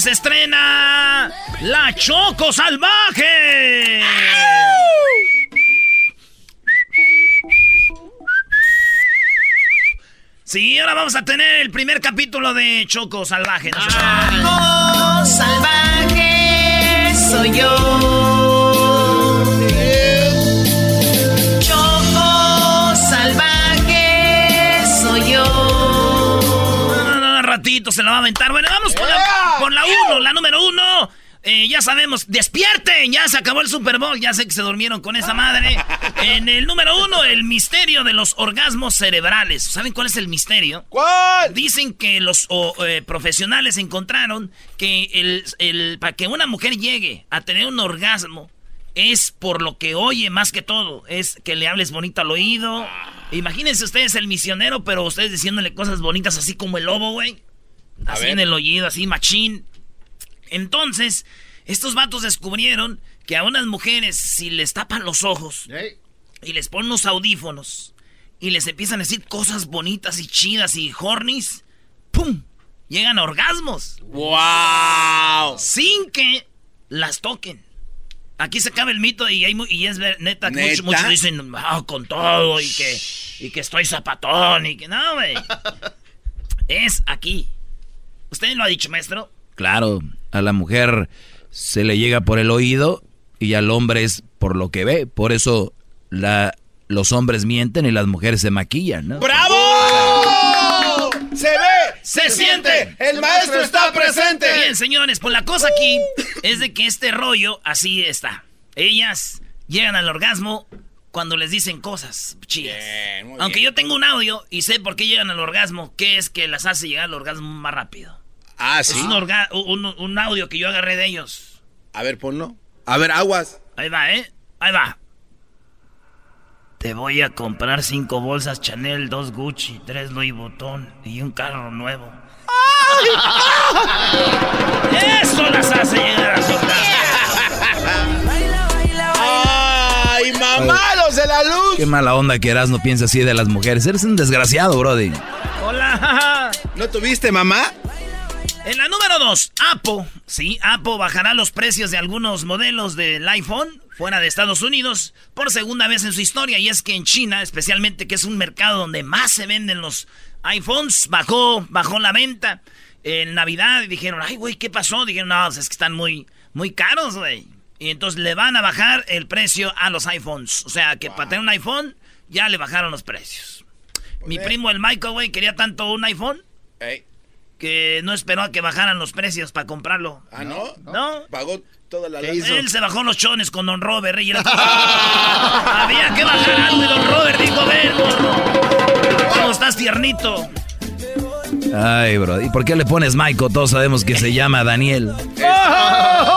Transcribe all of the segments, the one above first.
Se estrena La Choco Salvaje. Sí, ahora vamos a tener el primer capítulo de Choco Salvaje. Choco salvaje soy yo. Se la va a aventar. Bueno, vamos con la, con la uno, la número uno. Eh, ya sabemos, despierten, ya se acabó el Super Bowl, ya sé que se durmieron con esa madre. En el número uno, el misterio de los orgasmos cerebrales. ¿Saben cuál es el misterio? ¿Cuál? Dicen que los o, eh, profesionales encontraron que el, el- para que una mujer llegue a tener un orgasmo es por lo que oye más que todo. Es que le hables bonito al oído. Imagínense ustedes el misionero, pero ustedes diciéndole cosas bonitas así como el lobo, güey. Así ver. en el oído, así machín. Entonces, estos vatos descubrieron que a unas mujeres, si les tapan los ojos y les ponen unos audífonos y les empiezan a decir cosas bonitas y chidas y hornies, ¡pum! Llegan a orgasmos. ¡Wow! Sin que las toquen. Aquí se acaba el mito y, hay mu- y es ver- neta, que ¿Neta? muchos, muchos dicen, "Ah, con todo y que, y que estoy zapatón y que no, güey. es aquí. ¿Usted lo ha dicho, maestro? Claro, a la mujer se le llega por el oído y al hombre es por lo que ve. Por eso la, los hombres mienten y las mujeres se maquillan, ¿no? ¡Bravo! Se ve, Se siente. el maestro está presente. Bien, señores, pues la cosa aquí es de que este rollo así está. Ellas llegan al orgasmo cuando les dicen cosas chidas. Bien, Aunque bien. yo tengo un audio y sé por qué llegan al orgasmo, que es que las hace llegar al orgasmo más rápido. Ah, Es sí. un, orga- un, un audio que yo agarré de ellos. A ver, ponlo. A ver, aguas. Ahí va, ¿eh? Ahí va. Te voy a comprar cinco bolsas Chanel, dos Gucci, tres Louis Vuitton y un carro nuevo. Eso las hace llegar a su ¡Ay, mamá, los de la luz! Qué mala onda que eras no piensa así de las mujeres. Eres un desgraciado, brody. Hola. ¿No tuviste, mamá? En la número dos, Apple. Sí, Apple bajará los precios de algunos modelos del iPhone fuera de Estados Unidos por segunda vez en su historia. Y es que en China, especialmente, que es un mercado donde más se venden los iPhones, bajó, bajó la venta. En Navidad y dijeron, ay, güey, ¿qué pasó? Dijeron, no, pues es que están muy, muy caros, güey. Y entonces le van a bajar el precio a los iPhones. O sea, que para tener un iPhone ya le bajaron los precios. Mi primo, el Michael, güey, quería tanto un iPhone Ey. que no esperó a que bajaran los precios para comprarlo. ¿Ah, no? No. Pagó toda la Él se bajó los chones con Don Robert y era- Había que bajar algo y Don Robert dijo, ven, morro. ¿Cómo estás, tiernito? Ay, bro. ¿Y por qué le pones Michael? Todos sabemos que se llama Daniel.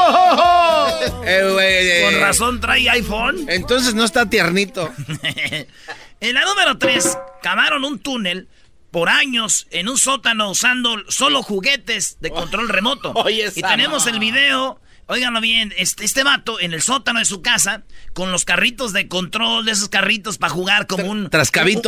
Eh, güey, Con eh, razón trae iPhone. Entonces no está tiernito. en la número 3, cavaron un túnel por años en un sótano usando solo juguetes de control remoto. Oye, y tenemos el video, óiganlo bien, este, este vato en el sótano de su casa con los carritos de control, de esos carritos para jugar como un...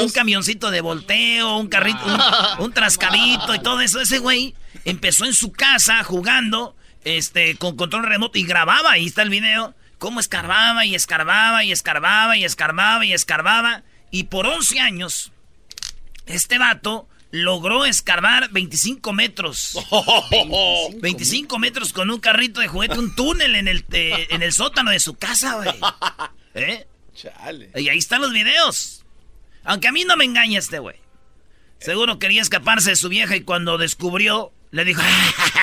Un, un camioncito de volteo, un carrito, un, un trascabito y todo eso. Ese güey empezó en su casa jugando este, con control remoto y grababa, ahí está el video, cómo escarbaba y escarbaba y escarbaba y escarbaba y escarbaba. Y por 11 años, este vato logró escarbar 25 metros. 25 metros con un carrito de juguete, un túnel en el, eh, en el sótano de su casa, güey. ¿Eh? Chale. Y ahí están los videos. Aunque a mí no me engaña este güey. Seguro quería escaparse de su vieja y cuando descubrió, le dijo,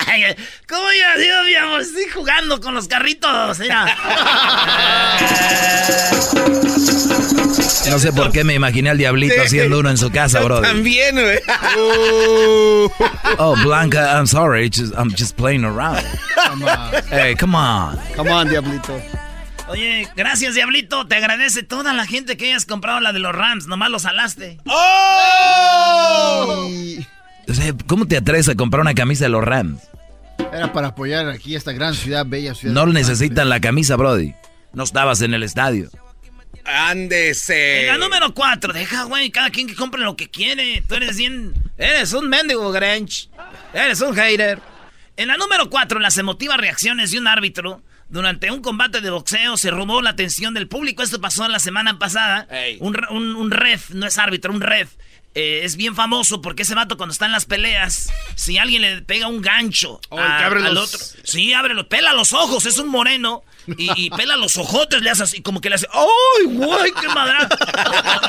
"Ay, ¿cómo ya, Dios mío? Estoy jugando con los carritos, mira. No sé por qué me imaginé al diablito Sí. haciendo uno en su casa, bro. También, güey. Oh, Blanca, I'm sorry. just- I'm just playing around. Hey, come on. Come on, diablito. Oye, gracias, Diablito. Te agradece toda la gente que hayas comprado la de los Rams. Nomás los alaste. ¡Oh! O sea, ¿cómo te atreves a comprar una camisa de los Rams? era para apoyar aquí esta gran ciudad, bella ciudad. No necesitan la camisa, Brody. No estabas en el estadio. Ándese. En la número 4, deja, güey, cada quien que compre lo que quiere. Tú eres bien. Eres un mendigo, Grinch. Eres un hater. En la número 4, las emotivas reacciones de un árbitro. Durante un combate de boxeo se robó la atención del público. Esto pasó la semana pasada. Un ref, no es árbitro, un ref. Eh, es bien famoso porque ese vato cuando está en las peleas, si alguien le pega un gancho Oh, al otro, sí, abre los, pela los ojos, es un moreno y, y pela los ojotes, le hace así, como que le hace, ¡ay, güey, qué madre!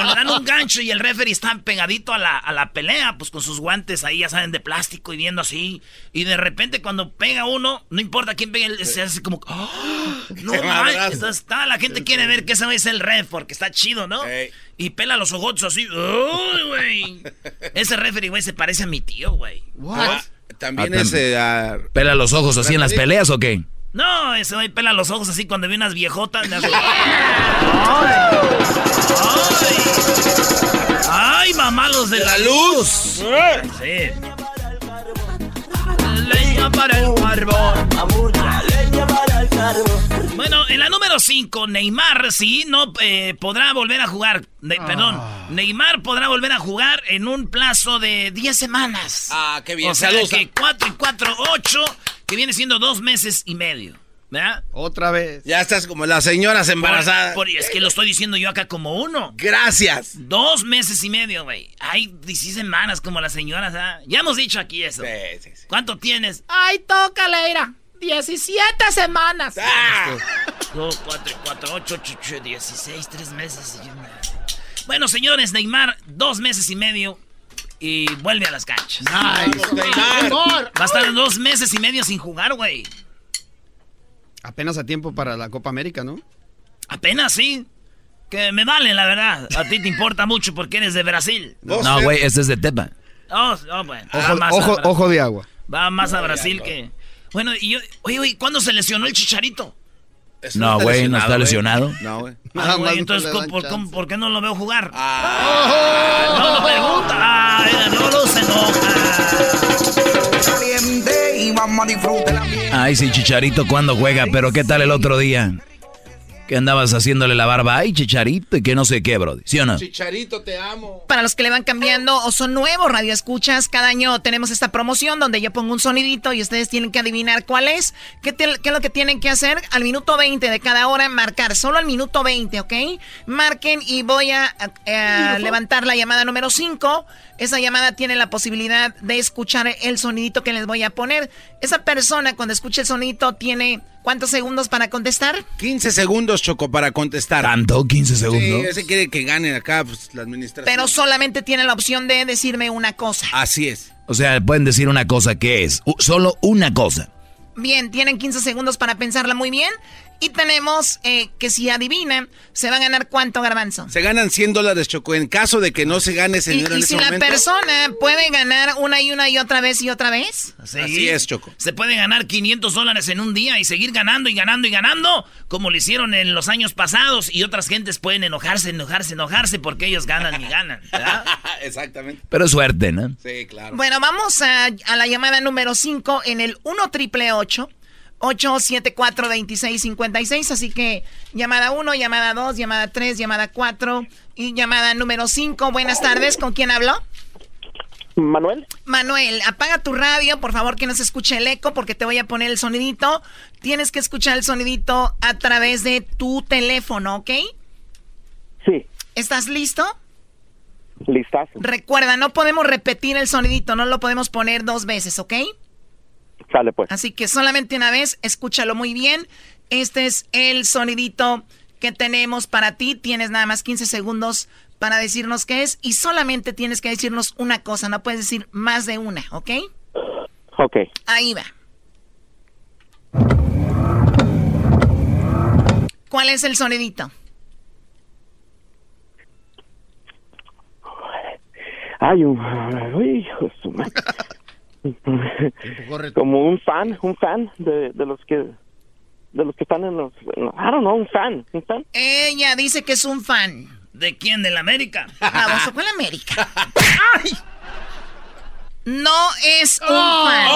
le dan un gancho y el referee está pegadito a la, a la pelea, pues con sus guantes ahí, ya saben, de plástico y viendo así. Y de repente cuando pega uno, no importa quién él se hace como, ¡ah! ¡No madrazo. Entonces, está, la gente quiere ver que ese es el ref porque está chido, ¿no? Y pela los ojotes así, ¡ay, güey! Ese referee, güey, se parece a mi tío, güey. What? También Ah, ese. ah, ¿Pela los ojos así en las peleas o qué? No, ese güey pela los ojos así cuando ve unas viejotas. le hace- ¡Ay! ¡Ay! ¡Ay, mamá, los de la luz! Sí. Leña para el carbón. Bueno, en la número 5, Neymar, sí, no eh, podrá volver a jugar. Ne- Perdón, Neymar podrá volver a jugar en un plazo de 10 semanas. Ah, qué bien. O sea Saludos. que 4 y 4, 8, que viene siendo dos meses y medio. ¿Verdad? Otra vez. Ya estás como las señoras embarazadas. Por- por- es que lo estoy diciendo yo acá como uno. Gracias. Dos meses y medio, güey. Hay 16 semanas como las señoras, ¿ah? Ya hemos dicho aquí eso. Sí, sí, sí. ¿Cuánto tienes? Ay, tócale, ira. 17 semanas. Ah, 2, 4, 4, 8, 8, 16, 3 meses. y una- Bueno, señores, Neymar, dos meses y medio y vuelve a las canchas. vamos, Neymar. Va a estar dos meses y medio sin jugar, güey. Apenas a tiempo para la Copa América, ¿no? Apenas sí. Que me vale, la verdad. A ti te importa mucho porque eres de Brasil. No, güey, este es de Tepa. Oh, oh, bueno. Ojo, más a ojo, ojo de agua. Va más a Brasil que. Bueno, y yo. Oye, oye, ¿cuándo se lesionó el chicharito? eso No, güey, no está lesionado. No, güey. Ah, entonces, no le ¿cómo- dan por, chance. cómo- por qué no lo veo jugar? Ah, No, no pregunta. Ay, no, no se enoja. Ay, sí, Chicharito, ¿cuándo juega? Pero ¿qué tal el otro día? Que andabas haciéndole la barba. Ay, Chicharito, y que no sé qué, Brody. ¿Sí o no? Chicharito, te amo. Para los que le van cambiando o son nuevos radioescuchas, cada año tenemos esta promoción donde yo pongo un sonidito y ustedes tienen que adivinar cuál es. ¿Qué, te- qué es lo que tienen que hacer? Al minuto 20 de cada hora, marcar. Solo al minuto 20, ¿ok? Marquen y voy a, a- a levantar la llamada número 5. Esa llamada tiene la posibilidad de escuchar el sonidito que les voy a poner. Esa persona cuando escuche el sonidito tiene ¿cuántos segundos para contestar? 15 segundos, Choco, para contestar. ¿Tanto? ¿15 Sí, segundos? ese quiere que gane acá pues, la administración. Pero solamente tiene la opción de decirme una cosa. Así es. O sea, pueden decir una cosa que es. solo una cosa. Bien, tienen 15 segundos para pensarla muy bien. Y tenemos eh, que si adivinan, se va a ganar cuánto, Garbanzo. Se ganan 100 dólares, Choco. En caso de que no se gane ese Y, dinero y en si ese la momento. persona puede ganar una y una y otra vez y otra vez. Sí. Así es, Choco. Se puede ganar 500 dólares en un día y seguir ganando y ganando y ganando, como lo hicieron en los años pasados. Y otras gentes pueden enojarse, enojarse, enojarse porque ellos ganan y ganan. ¿verdad? Exactamente. Pero es suerte, ¿no? Sí, claro. Bueno, vamos a, a la llamada número 5 en el 1 triple 874 2656 Así que llamada 1, llamada 2, llamada 3, llamada 4 y llamada número 5. Buenas tardes, ¿con quién habló? Manuel. Manuel, apaga tu radio, por favor, que no se escuche el eco porque te voy a poner el sonidito. Tienes que escuchar el sonidito a través de tu teléfono, ¿ok? Sí, ¿Estás listo? listazo. Recuerda, no podemos repetir el sonidito, no lo podemos poner dos veces, ¿ok? Sale pues. Así que solamente una vez, escúchalo muy bien. Este es el sonidito que tenemos para ti. Tienes nada más 15 segundos para decirnos qué es y solamente tienes que decirnos una cosa, no puedes decir más de una, ¿ok? Ok. Ahí va. ¿Cuál es el sonidito? Ay, un... Uy, hijo de su madre. Como un fan, un fan de, de los que de los que están en los I don't know, un fan, un fan. Ella dice que es un fan. ¿De quién? ¿De la América? Vamos, ¿cuál América? ¡Ay! No es un fan.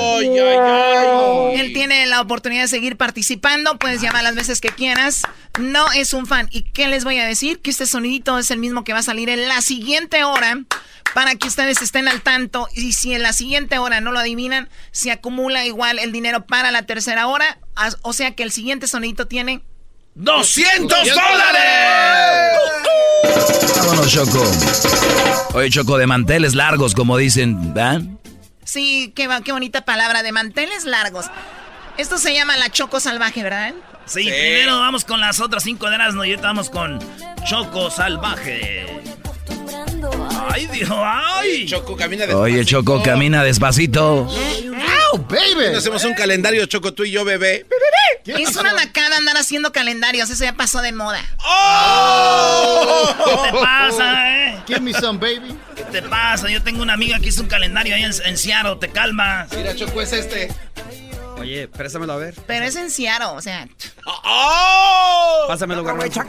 Ay, ay, ay. Él tiene la oportunidad de seguir participando. Puedes llamar las veces que quieras. No es un fan. ¿Y qué les voy a decir? Que este sonidito es el mismo que va a salir en la siguiente hora. Para que ustedes estén al tanto. Y si en la siguiente hora no lo adivinan, se acumula igual el dinero para la tercera hora. O sea que el siguiente sonidito tiene. ¡200 dólares! Vámonos, Choco. Oye, Choco, de manteles largos, como dicen, ¿verdad? Sí, qué, qué bonita palabra de manteles largos. Esto se llama la choco salvaje, ¿verdad? Sí, primero vamos con las otras cinco de Erasmo y ahorita vamos con Choco Salvaje. Ay, Dios, ay. Choco camina de Oye, Choco, camina despacito. baby! Hacemos un calendario, Choco, tú y yo, bebé. Es una nacada andar haciendo calendarios, eso ya pasó de moda. ¿Qué te pasa, eh? Give me some, baby. ¿Qué te pasa? Yo tengo una amiga que hizo un calendario ahí en, en Seattle, te calmas. Mira, Choco, es este. Oye, préstamelo a ver. Pero es en Seattle, o sea. Pásamelo, Garbanzo.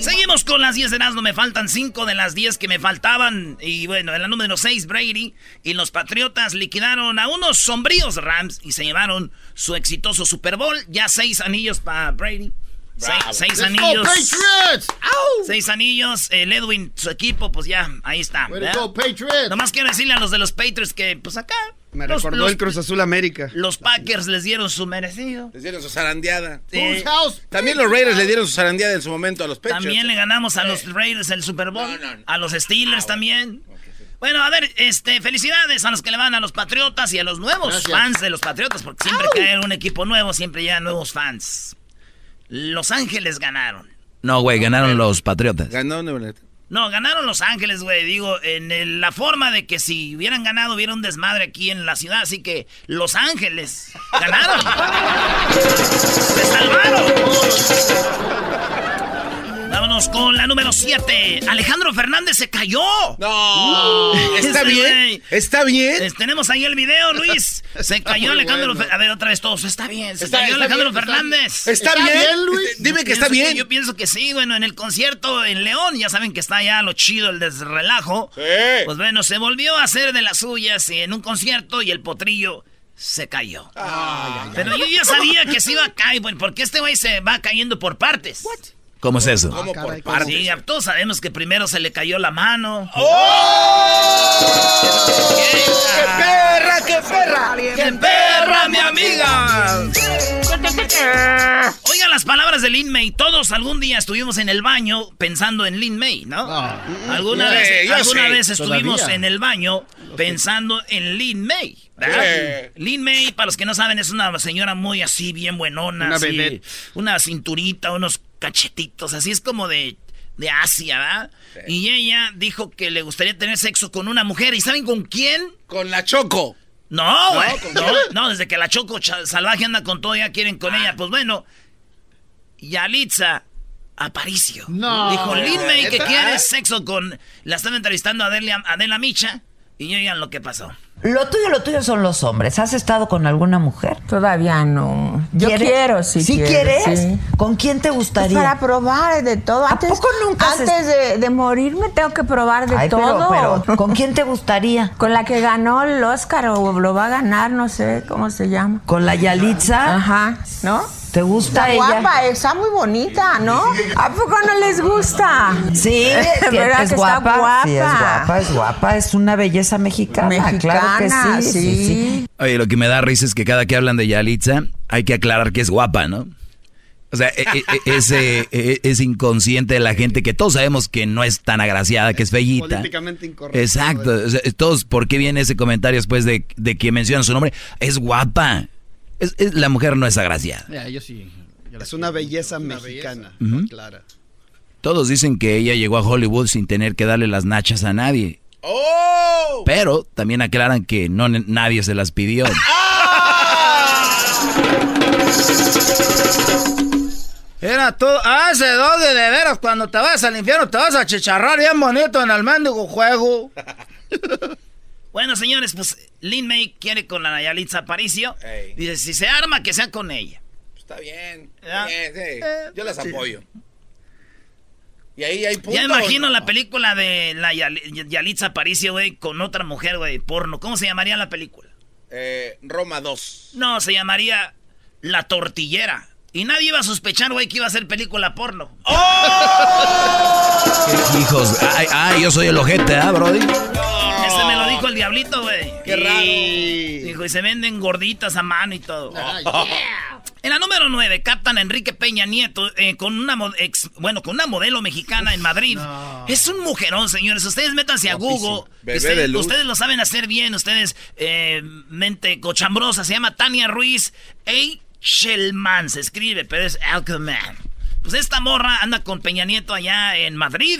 Seguimos con las 10 de Erasmo. Me faltan 5 de las 10 que me faltaban. Y bueno, en la número 6, Brady y los Patriotas liquidaron a unos sombríos Rams y se llevaron su exitoso Super Bowl. Ya 6 anillos para Brady. 6 Let's go, anillos. Patriots! Seis anillos. El Edwin, su equipo, pues ya, ahí está. Go, Patriots! Nomás quiero decirle a los de los Patriots que, pues acá. Me los- recordó los- el Cruz Azul América. Los Packers les dieron su merecido. Les dieron su zarandeada. Eh? También los Raiders le dieron su zarandeada en su momento a los Patriots. También le ganamos a los Raiders el Super Bowl. No, no, no. A los Steelers también. Bueno, a ver, este, felicidades a los que le van a los Patriotas y a los nuevos Gracias. fans de los Patriotas, porque siempre que hay un equipo nuevo, siempre llegan nuevos fans. Los Ángeles ganaron. No, güey, ganaron los Patriotas. Ganó Nueva. No, ganaron Los Ángeles, güey. Digo, en el- la forma de que si hubieran ganado, hubiera un desmadre aquí en la ciudad. Así que Los Ángeles ganaron. 7. Alejandro Fernández se cayó. No. ¿Está Ese bien? güey. ¿Está bien? Tenemos ahí el video, Luis. Se cayó Alejandro. bueno. Fer- A ver, otra vez todos. Está bien. Se Está- cayó está Alejandro bien, está Fernández. ¿Está, ¿Está bien? bien, Luis? Dime que está bien. yo pienso que sí, bueno, en el concierto en León, ya saben que está ya lo chido, el desrelajo. Sí. Pues bueno, se volvió a hacer de las suyas en un concierto y el potrillo se cayó. Pero yo ya sabía que se iba a caer, bueno, porque este güey se va cayendo por partes. ¿Cómo es eso? Por partes. Sí, todos sabemos que primero se le cayó la mano. ¡Qué perra, qué perra! ¡Qué perra, mi amiga! Oigan las palabras de Lin May. Todos algún día estuvimos en el baño pensando en Lin May, ¿no? Ah. Alguna vez, alguna vez estuvimos Todavía. en el baño pensando en Lin May. ¿verdad? Lin May, para los que no saben, es una señora muy así, bien buenona. Una así, vedette. Una cinturita, unos cachetitos, así es como de, de Asia, ¿verdad? Y ella dijo que le gustaría tener sexo con una mujer. ¿Y saben con quién? Con la Choco. No, güey. No, no, desde que la Choco salvaje anda con todo, ya quieren con ella. Pues bueno, Yalitza Aparicio. No. Dijo, Lin May que quiere sexo con... La están entrevistando a Adela, Adela Micha. Y oigan lo que pasó. Lo tuyo, lo tuyo son los hombres. ¿Has estado con alguna mujer? Todavía no. Yo ¿Quieres? quiero, sí. ¿Sí quiero, quieres? sí. ¿Con quién te gustaría? Pues para probar de todo. Antes, poco nunca Antes de, de morirme tengo que probar de Ay, pero- todo. pero, ¿con quién te gustaría? Con la que ganó el Oscar o lo va a ganar, no sé cómo se llama. ¿Con la Yalitza? Ajá, ¿no? ¿Te gusta Está ella? guapa, está muy bonita, ¿no? ¿A poco no les gusta? Sí, que ¿Verdad es que guapa. está guapa? Sí, es guapa, es guapa. Es una belleza mexicana. Mexicana, claro que sí, sí, sí. sí. Oye, lo que me da risa es que cada que hablan de Yalitza, hay que aclarar que es guapa, ¿no? O sea, e- e- e- ese e- es inconsciente de la gente que todos sabemos que no es tan agraciada, que es bellita. Políticamente incorrecto. Exacto. o sea, todos, ¿por qué viene ese comentario después de, de que mencionan su nombre? Es guapa. Es- es- la mujer no es agraciada. Ya, yo sí. Es una belleza mexicana. Clara. Todos dicen que ella llegó a Hollywood sin tener que darle las nachas a nadie. ¡Oh! Pero también aclaran que no nadie se las pidió. Era tú, hace dos de de veras, cuando te vas al infierno te vas a chicharrar bien bonito en el mendigo juego. Bueno, señores, pues Lin May quiere con la Yalitza Aparicio. Dice, si se arma, que sea con ella. Está bien. Ya. bien, sí. Eh, Yo las sí. apoyo. Y ahí hay puntos. Ya imagino la película de la Yal- Yalitza Aparicio, güey, con otra mujer, güey, porno. ¿Cómo se llamaría la película? Eh, Roma 2. No, se llamaría La Tortillera. Y nadie iba a sospechar, güey, que iba a ser película porno. Hijos, ay, ay, yo soy el ojete, ¿ah, Brody? Dijo el diablito, güey. Qué Y- raro. Dijo, y se venden gorditas a mano y todo. En la número 9, captan a Enrique Peña Nieto eh, con una ex- bueno, con una modelo mexicana en Madrid. Es un mujerón, señores. Ustedes métanse a. Google. Bebé ustedes, de luz. ustedes lo saben hacer bien. Ustedes, eh, mente cochambrosa. Se llama Tania Ruiz Eichelman. Se escribe, pero es Alcalman. Pues esta morra anda con Peña Nieto allá en Madrid.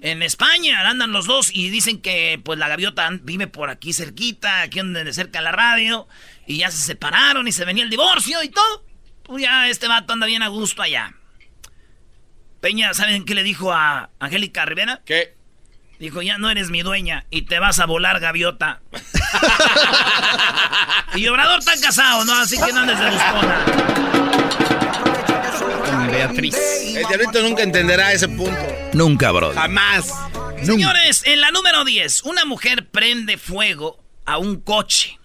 En España andan los dos y dicen que pues la gaviota vive por aquí cerquita, aquí donde cerca la radio. Y ya se separaron y se venía el divorcio y todo. Pues ya este vato anda bien a gusto allá. Peña, ¿saben qué le dijo a Angélica Rivera? ¿Qué? Dijo, ya no eres mi dueña y te vas a volar, gaviota. y Obrador está casado, ¿no? Así que no andes de buscona. Beatriz. El diablito nunca entenderá ese punto. Nunca, Brody. Jamás. Señores, en la número 10, una mujer prende fuego a un coche.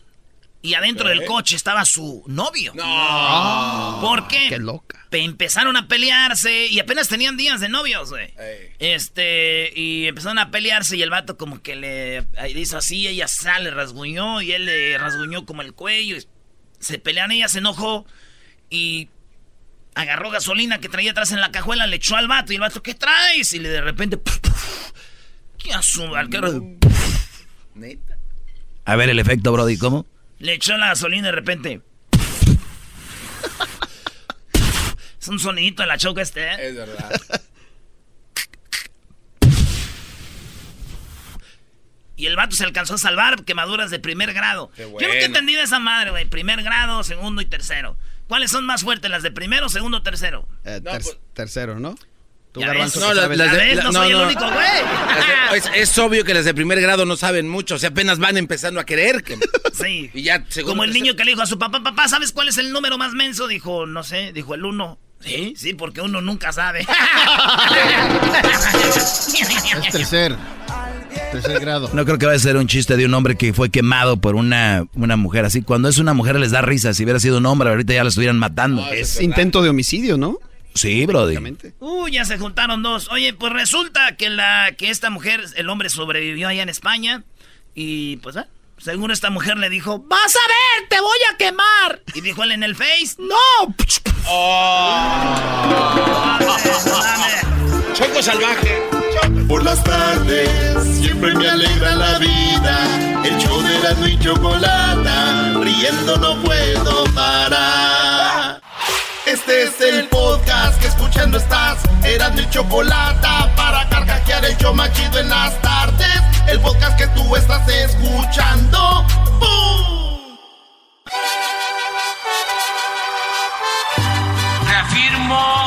Y adentro del coche estaba su novio. No. ¿Por qué? Qué loca. Pe- empezaron a pelearse y apenas tenían días de novios, güey. Este, y empezaron a pelearse y el vato como que le le hizo así, ella sale, rasguñó y él le rasguñó como el cuello. y se pelean, ella se enojó y agarró gasolina que traía atrás en la cajuela, le echó al vato y el vato, ¿qué traes? Y le de repente, ¿qué asumo? Al carro, A ver el efecto, Brody, ¿cómo? le echó la gasolina y de repente. es un sonidito de la choca este, ¿eh? Es verdad. Y el vato se alcanzó a salvar quemaduras de primer grado. Qué Yo bueno. nunca he entendido esa madre, güey. Primer grado, segundo y tercero. ¿Cuáles son más fuertes, las de primero, segundo o tercero? Eh, No, ter- pues- tercero, ¿no? Tú, Ya Garbanzo, No, sabes. las ¿Ya de- la- No no, soy el no. único, güey. Es, es obvio que las de primer grado no saben mucho. O sea, apenas van empezando a querer. Que... Sí. Y ya, segundo, Como el tercero. niño que le dijo a su papá, papá, ¿sabes cuál es el número más menso? Dijo, no sé, dijo el uno. Sí, sí, porque uno nunca sabe. Es tercer. Tercer grado. No creo que vaya a ser un chiste de un hombre que fue quemado por una, una mujer así. Cuando es una mujer les da risa. Si hubiera sido un hombre, ahorita ya lo estuvieran matando. Es intento de homicidio, ¿no? Sí, Brody. Uy, ya se juntaron dos. Oye, pues resulta que la que esta mujer, el hombre sobrevivió allá en España y pues, ah, según esta mujer le dijo, ¡Vas a ver! ¡Te voy a quemar! y dijo él en el Face, ¡No! Choco Salvaje. Por las tardes siempre me alegra la vida. El show de la y chocolata, riendo no puedo parar. Este es el podcast que escuchando estás. Eran mi chocolata para carcajear el yo machido en las tardes. El podcast que tú estás escuchando. ¡Bum! Reafirmo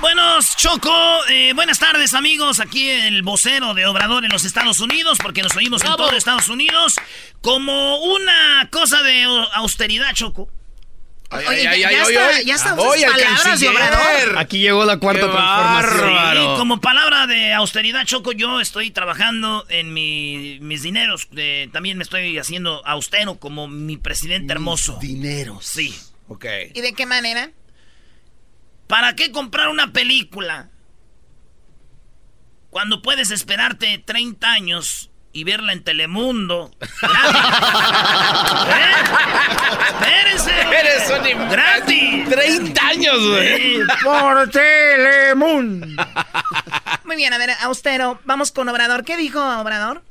Buenos Choco, eh, buenas tardes amigos, aquí el vocero de Obrador en los Estados Unidos, porque nos oímos en todo Estados Unidos, como una cosa de austeridad, Choco. Oye, ya, ya, está, ya está sus palabras de Obrador. Aquí llegó la cuarta transformación. Sí, como palabra de austeridad, Choco, yo estoy trabajando en mi, mis dineros. eh, también me estoy haciendo austero como mi presidente hermoso. Dineros. Sí. Ok. ¿Y de qué manera? ¿Para qué comprar una película? Cuando puedes esperarte 30 años y verla en Telemundo. ¿Eh? ¡Espérense! Eres un. ¡Gratis! 30 años, güey. Sí. Por Telemundo. Muy bien, a ver, austero. Vamos con Obrador. ¿Qué dijo Obrador?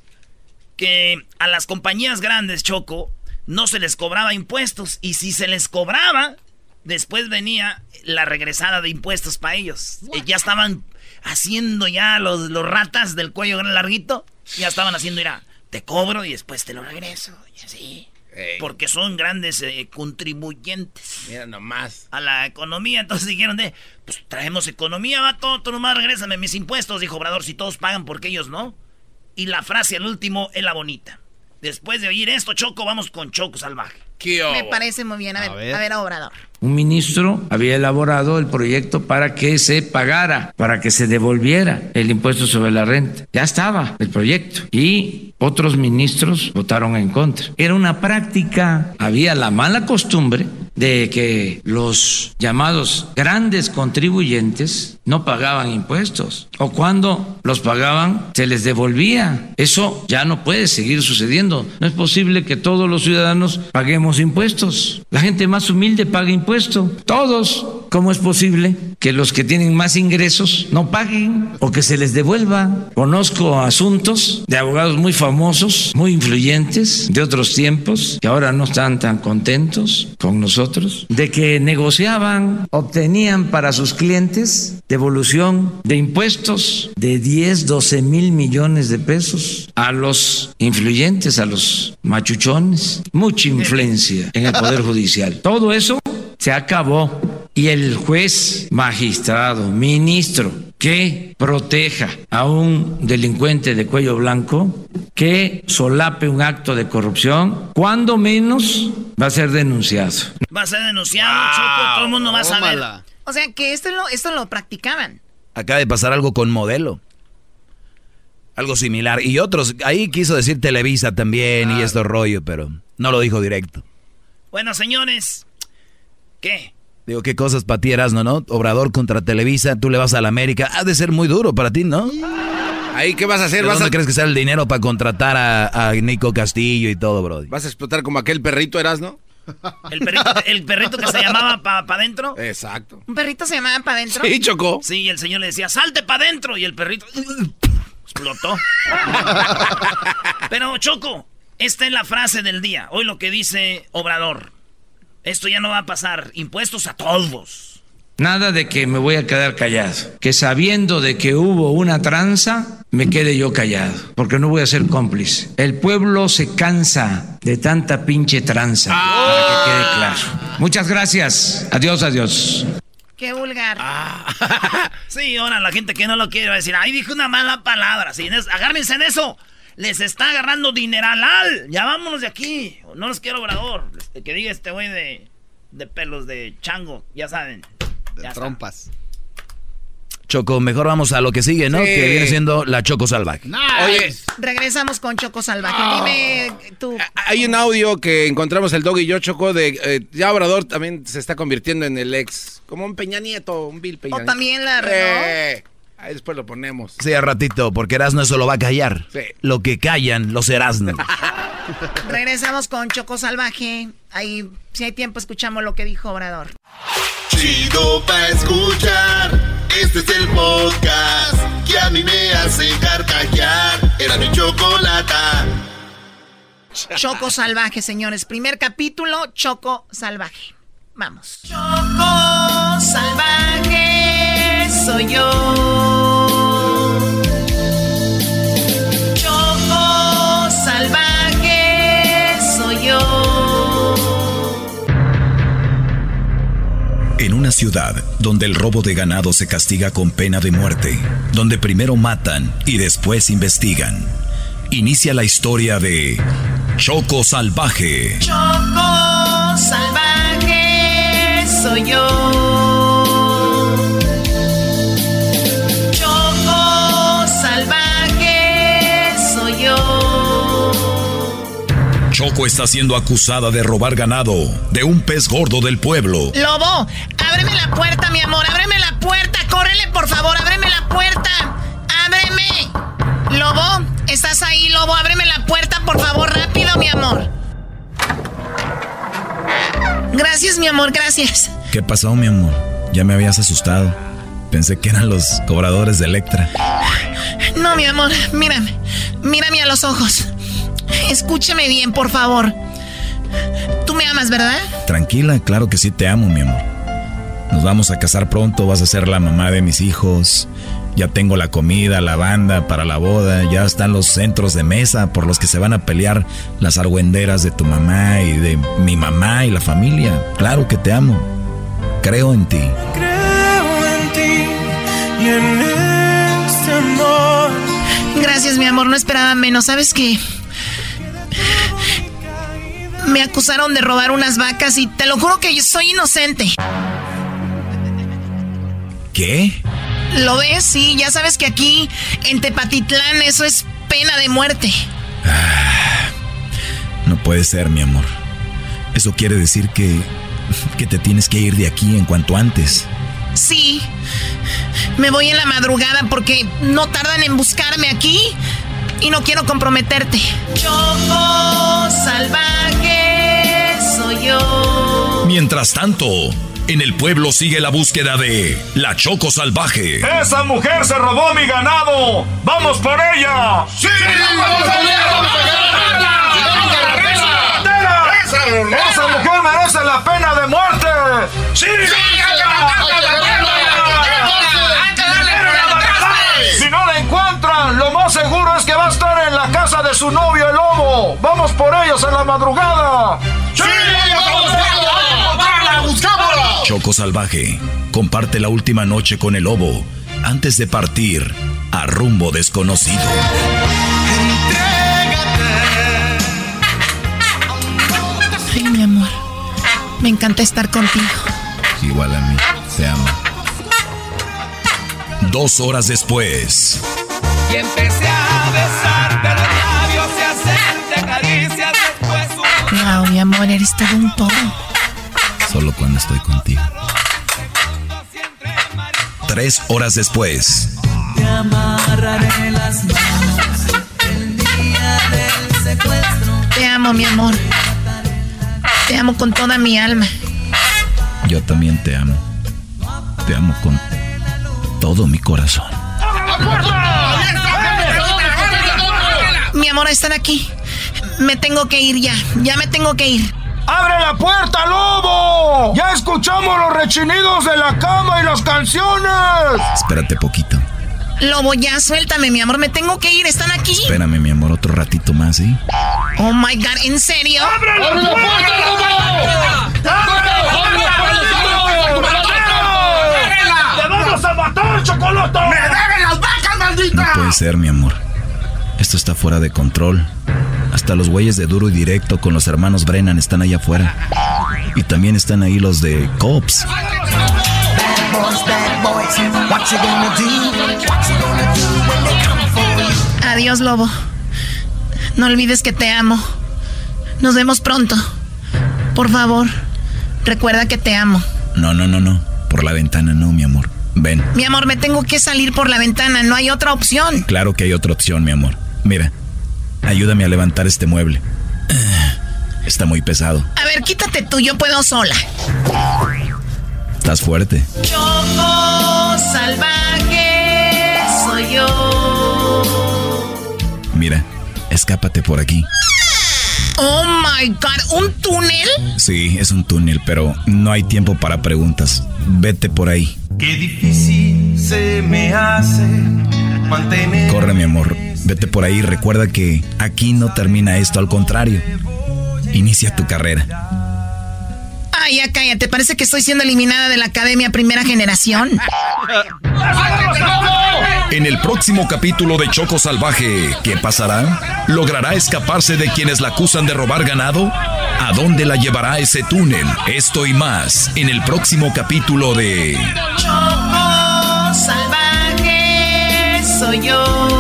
Que a las compañías grandes, Choco, no se les cobraba impuestos. Y si se les cobraba, después venía la regresada de impuestos para ellos. Eh, ya estaban haciendo ya los, los ratas del cuello larguito. Ya estaban haciendo, mira, te cobro y después te lo regreso. Y así. Porque son grandes eh, contribuyentes Mira nomás. a la economía. Entonces dijeron de, pues traemos economía, va todo, tú nomás regrésame mis impuestos, dijo Obrador, si todos pagan, porque ellos no? Y la frase al último es la bonita. Después de oír esto, Choco, vamos con Choco Salvaje. ¿Qué Me parece muy bien. A ver, a ver, Obrador. Un ministro había elaborado el proyecto para que se pagara, para que se devolviera el impuesto sobre la renta. Ya estaba el proyecto y otros ministros votaron en contra. Era una práctica, había la mala costumbre de que los llamados grandes contribuyentes no pagaban impuestos o cuando los pagaban se les devolvía. Eso ya no puede seguir sucediendo. No es posible que todos los ciudadanos paguemos impuestos. La gente más humilde paga impuestos. Todos. ¿Cómo es posible que los que tienen más ingresos no paguen o que se les devuelva? Conozco asuntos de abogados muy famosos, muy influyentes de otros tiempos, que ahora no están tan contentos con nosotros, de que negociaban, obtenían para sus clientes devolución de impuestos de 10, 12 mil millones de pesos a los influyentes, a los machuchones. Mucha influencia en el Poder Judicial. Todo eso se acabó y el juez, magistrado, ministro que proteja a un delincuente de cuello blanco, que solape un acto de corrupción, cuando menos va a ser denunciado. Va a ser denunciado, Choco, todo el mundo va a saber. O sea, que esto lo, esto lo practicaban. Acaba de pasar algo con modelo. Algo similar. Y otros, ahí quiso decir Televisa también y esto rollo, pero no lo dijo directo. Bueno, señores, ¿qué? Digo, qué cosas para ti, Erasmo, ¿no? Obrador contra Televisa, tú le vas a la América. Ha de ser muy duro para ti, ¿no? Ahí, ¿qué vas a hacer? ¿De ¿Vas dónde a, crees que sea el dinero para contratar a, a Nico Castillo y todo, bro? ¿Vas a explotar como aquel perrito, Erasno? ¿El perrito, el perrito que se llamaba para pa adentro? Exacto. ¿Un perrito se llamaba para adentro? Sí, Chocó. Sí, y el señor le decía, salte para adentro. Y el perrito explotó. Pero, Choco, esta es la frase del día. Hoy lo que dice Obrador. Esto ya no va a pasar. Impuestos a todos. Nada de que me voy a quedar callado. Que sabiendo de que hubo una tranza, me quede yo callado. Porque no voy a ser cómplice. El pueblo se cansa de tanta pinche tranza. Para que quede claro. Muchas gracias. Adiós, adiós. Qué vulgar. Sí, ahora la gente que no lo quiere va a decir, ay, dijo una mala palabra. Sí, agárrense en eso. Les está agarrando dineralal. Ya vámonos de aquí. No los quiero, Obrador. Este, Que diga este güey de, de pelos de chango. Ya saben. De Ya está. trompas. Choco, mejor vamos a lo que sigue, ¿no? Sí. Que viene siendo la Choco Salvaje. Oye, Regresamos con Choco Salvaje. Dime tú. hay un audio que encontramos el dog y yo, Choco, de eh, ya Obrador también se está convirtiendo en el ex. Como un Peña Nieto, un Bill Peña ¿O también la regó? Eh, ahí después lo ponemos. Sí, a ratito, porque Erasmo eso lo va a callar. Sí. Lo que callan los Erasmo. Regresamos con Choco Salvaje. Ahí, si hay tiempo, escuchamos lo que dijo Obrador. Chido pa' escuchar. Este es el podcast que a mí me hace carcajear. Era mi chocolata. Choco salvaje, señores. Primer capítulo, Choco salvaje. Vamos. Choco salvaje soy yo. En una ciudad donde el robo de ganado se castiga con pena de muerte, donde primero matan y después investigan, inicia la historia de Choco Salvaje. Choco salvaje soy yo. Choco está siendo acusada de robar ganado de un pez gordo del pueblo. Lobo, ábreme la puerta, mi amor, ábreme la puerta, córrele, por favor, ábreme la puerta. Ábreme. Lobo, ¿estás ahí, Lobo? Ábreme la puerta, por favor, rápido, mi amor. Gracias, mi amor, gracias. ¿Qué pasó, mi amor? Ya me habías asustado. Pensé que eran los cobradores de Electra. No, mi amor, mírame. Mírame a los ojos. Escúcheme bien, por favor. Tú me amas, ¿verdad? Tranquila, claro que sí te amo, mi amor. Nos vamos a casar pronto, vas a ser la mamá de mis hijos. Ya tengo la comida, la banda para la boda, ya están los centros de mesa por los que se van a pelear las argüenderas de tu mamá y de mi mamá y la familia. Claro que te amo. Creo en ti. Creo en ti y en este amor. Gracias, mi amor, no esperaba menos. ¿Sabes qué? Me acusaron de robar unas vacas y te lo juro que yo soy inocente. ¿Qué? ¿Lo ves? Sí, ya sabes que aquí en Tepatitlán eso es pena de muerte. No puede ser, mi amor. Eso quiere decir que que te tienes que ir de aquí en cuanto antes. Sí. Me voy en la madrugada porque no tardan en buscarme aquí y no quiero comprometerte. Choco salvaje soy yo. Mientras tanto, en el pueblo sigue la búsqueda de la Choco Salvaje. ¡Esa mujer se robó mi ganado! ¡Vamos por ella! ¡Sí! ¡Vamos por ella! ¡Vamos ella! ¡Esa mujer merece la pena de muerte! ¡Sí! Si lo más seguro es que va a estar en la casa de su novio el lobo. ¡Vamos por ellos en la madrugada! ¡Sí! ¡Vamos a buscarla! Choco Salvaje comparte la última noche con el lobo antes de partir a rumbo desconocido. Ay, mi amor. Me encanta estar contigo. Igual a mí, te amo. Dos horas después. Y empecé a besarte los labios y a hacerte caricias después Wow, mi amor, eres todo un todo. Solo cuando estoy contigo. Tres horas después. Te amarraré las manos el día del secuestro. Te amo, mi amor. Te amo con toda mi alma. Yo también te amo. Te amo con todo mi corazón. Mi amor, están aquí. Me tengo que ir ya. Ya me tengo que ir. ¡Abre la puerta, lobo! ¡Ya escuchamos los rechinidos de la cama y las canciones! Espérate poquito. Lobo, ya suéltame, mi amor. Me tengo que ir. Están aquí. Espérame, mi amor, otro ratito más, ¿sí? Oh my god, ¿en serio? ¡Abre la puerta, ¡Te vamos a matar, chocolate! ¡Me deben las vacas, maldita! No puede ser, mi amor. Esto está fuera de control. Hasta los güeyes de duro y directo con los hermanos Brennan están allá afuera. Y también están ahí los de Cops. Adiós, Lobo. No olvides que te amo. Nos vemos pronto. Por favor, recuerda que te amo. No, no, no, no. Por la ventana no, mi amor. Ven. Mi amor, me tengo que salir por la ventana. No hay otra opción. Claro que hay otra opción, mi amor. Mira, ayúdame a levantar este mueble. Está muy pesado. A ver, quítate tú, yo puedo sola. Estás fuerte. Choco salvaje soy yo. Mira, escápate por aquí. Oh my god, ¿un túnel? Sí, es un túnel, pero no hay tiempo para preguntas. Vete por ahí. Qué difícil se me hace mantener. Corre, mi amor. Vete por ahí. Recuerda que aquí no termina esto, al contrario. Inicia tu carrera. Ay, ya cállate. Parece que estoy siendo eliminada de la Academia Primera Generación. En el próximo capítulo de Choco Salvaje, ¿qué pasará? ¿Logrará escaparse de quienes la acusan de robar ganado? ¿A dónde la llevará ese túnel? Esto y más en el próximo capítulo de Choco Salvaje soy yo.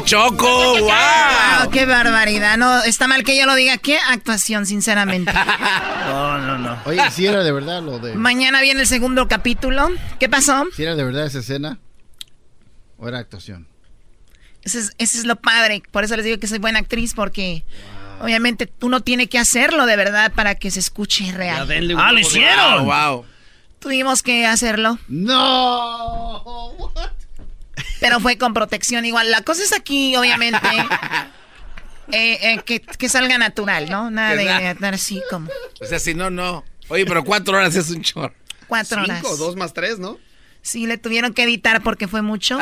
Oye, Choco, wow. Wow, qué barbaridad. No, está mal que yo lo diga. Qué actuación, sinceramente. No, no, no. Oye, si era de verdad lo de. Mañana viene el segundo capítulo. ¿Qué pasó? Si era de verdad esa escena. ¿O era actuación? Ese es, ese es lo padre. Por eso les digo que soy buena actriz, porque obviamente uno tiene que hacerlo de verdad para que se escuche real. ¡Ah, lo hicieron! Wow. Tuvimos que hacerlo. ¡No! Pero fue con protección igual. La cosa es aquí, obviamente, eh, eh, que, que salga natural, ¿no? Nada de andar así como O sea, si no, no. Oye, pero cuatro horas es un chorro. cuatro horas. Cinco, dos más tres, ¿no? Sí, le tuvieron que editar porque fue mucho.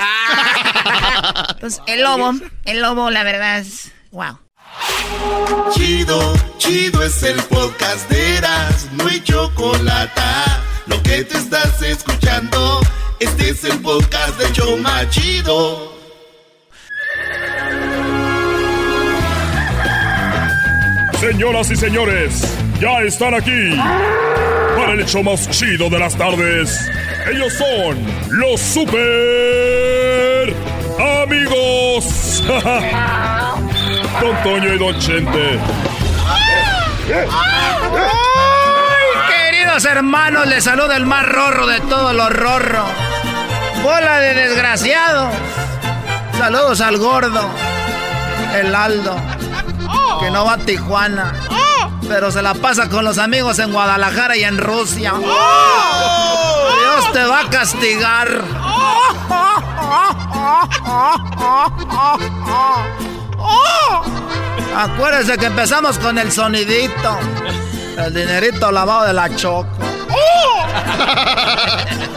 Entonces, el lobo, el lobo, la verdad es... Wow. Chido, chido es el podcast de Eras, no hay chocolate. Lo que te estás escuchando, este es el podcast de Choma Chido. Señoras y señores, ya están aquí para el hecho más chido de las tardes. Ellos son los super amigos. Don Toño y Don Chente. ¡Ay, queridos hermanos! Les saluda el más rorro de todos los rorros. Bola de desgraciados. Saludos al gordo, el Aldo, que no va a Tijuana, pero se la pasa con los amigos en Guadalajara y en Rusia. Dios te va a castigar. Acuérdense que empezamos con el sonidito. El dinerito lavado de la choco.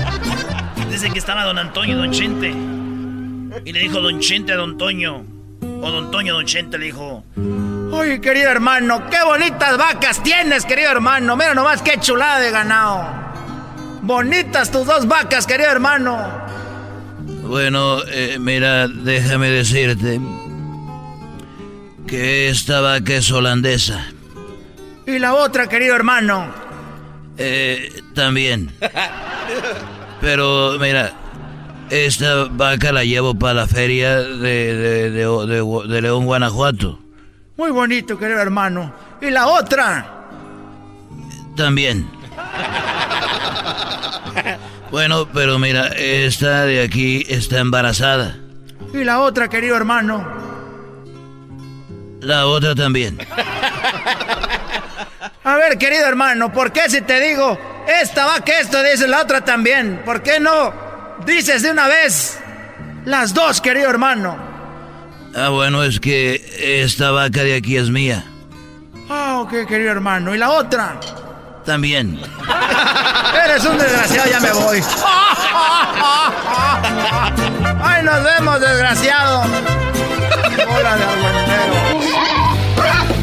Dicen que estaba don Antonio y don Chente. Y le dijo don Chente a don Toño. O don Toño a don Chente le dijo... Oye, querido hermano, qué bonitas vacas tienes, querido hermano. Mira nomás qué chulada de ganado. Bonitas tus dos vacas, querido hermano. Bueno, eh, mira, déjame decirte que esta vaca es holandesa. Y la otra, querido hermano. Eh, también. Pero mira, esta vaca la llevo para la feria de, de- de- León, Guanajuato. Muy bonito, querido hermano. Y la otra. También. Bueno, pero mira, esta de aquí está embarazada. Y la otra, querido hermano. La otra también. A ver, querido hermano, ¿por qué si te digo esta va que esto dice la otra también? ¿Por qué no dices de una vez las dos, querido hermano? Ah, bueno, es que esta vaca de aquí es mía. Ah, ok, querido hermano. ¿Y la otra? También. Eres un desgraciado, ya me voy. Ay, nos vemos, desgraciado. Hola de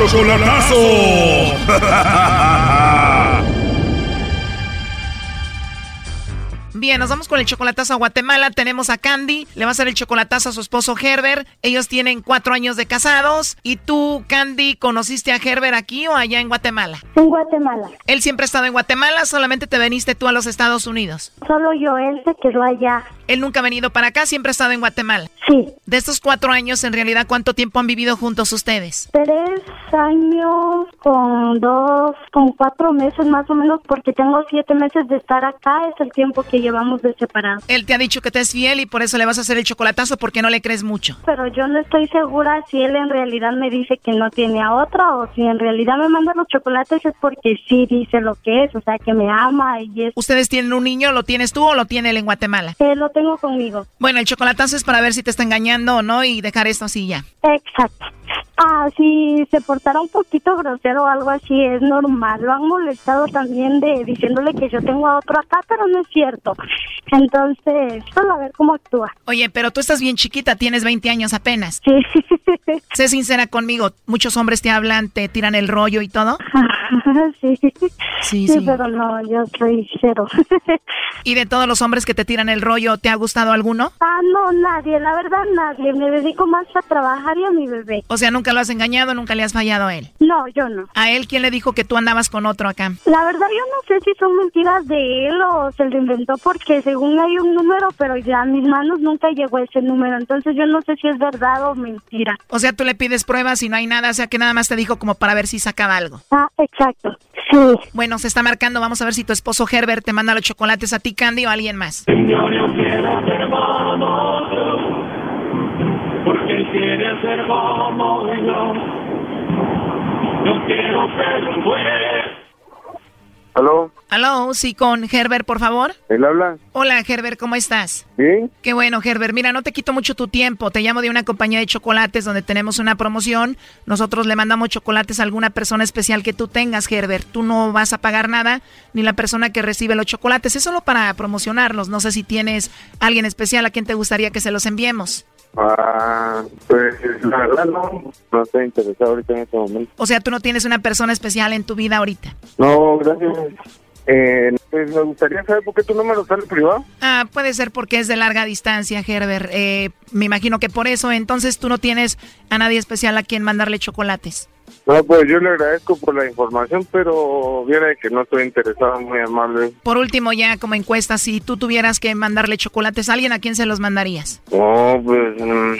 Chocolatazo. Bien, nos vamos con el chocolatazo a Guatemala. Tenemos a Candy, le va a hacer el chocolatazo a su esposo Herbert. Ellos tienen cuatro años de casados. ¿Y tú, Candy, conociste a Herbert aquí o allá en Guatemala? En Guatemala. Él siempre ha estado en Guatemala, solamente te veniste tú a los Estados Unidos. Solo yo, él se quedó allá. Él nunca ha venido para acá, siempre ha estado en Guatemala. Sí. De estos cuatro años, en realidad, ¿cuánto tiempo han vivido juntos ustedes? Tres años con dos, con cuatro meses más o menos, porque tengo siete meses de estar acá, es el tiempo que llevamos de separado. Él te ha dicho que te es fiel y por eso le vas a hacer el chocolatazo porque no le crees mucho. Pero yo no estoy segura si él en realidad me dice que no tiene a otra o si en realidad me manda los chocolates es porque sí dice lo que es, o sea, que me ama y es... ¿Ustedes tienen un niño? ¿Lo tienes tú o lo tiene él en Guatemala? Eh, lo tengo conmigo. Bueno, el chocolatazo es para ver si te está engañando o no y dejar esto así ya. Exacto. Ah, si se portara un poquito grosero o algo así, es normal. Lo han molestado también de diciéndole que yo tengo a otro acá, pero no es cierto. Entonces, solo a ver cómo actúa. Oye, pero tú estás bien chiquita, tienes 20 años apenas. Sí. sé sincera conmigo, muchos hombres te hablan, te tiran el rollo y todo. sí. Sí, sí. pero no, yo soy cero. ¿Y de todos los hombres que te tiran el rollo, te ha gustado alguno? Ah, no, nadie, la verdad nadie. Me dedico más a trabajar y a mi bebé. O sea, nunca lo has engañado, nunca le has fallado a él. No, yo no. ¿A él quién le dijo que tú andabas con otro acá? La verdad yo no sé si son mentiras de él o se lo inventó porque según hay un número, pero ya a mis manos nunca llegó ese número. Entonces yo no sé si es verdad o mentira. O sea, tú le pides pruebas y no hay nada, o sea que nada más te dijo como para ver si sacaba algo. Ah, exacto. Sí. Bueno, se está marcando, vamos a ver si tu esposo Herbert te manda los chocolates a ti, Candy, o a alguien más. porque él quiere ser como yo. Yo quiero ser un juez. ¿Aló? Aló, sí, con Herbert, por favor. ¿Él habla? Hola, Herbert, ¿cómo estás? Bien. Qué bueno, Herbert. Mira, no te quito mucho tu tiempo. Te llamo de una compañía de chocolates donde tenemos una promoción. Nosotros le mandamos chocolates a alguna persona especial que tú tengas, Herbert. Tú no vas a pagar nada, ni la persona que recibe los chocolates. Es solo para promocionarlos. No sé si tienes alguien especial a quien te gustaría que se los enviemos. Ah, pues la verdad no, no estoy interesado ahorita en este momento. O sea, tú no tienes una persona especial en tu vida ahorita. No, gracias. Eh, pues me gustaría saber por qué tu número sale privado. Ah, puede ser porque es de larga distancia, Herbert. Eh, me imagino que por eso, entonces tú no tienes a nadie especial a quien mandarle chocolates. No, pues yo le agradezco por la información, pero viera que no estoy interesado, muy amable. Por último, ya como encuesta, si tú tuvieras que mandarle chocolates a alguien, ¿a quién se los mandarías? No, pues mm,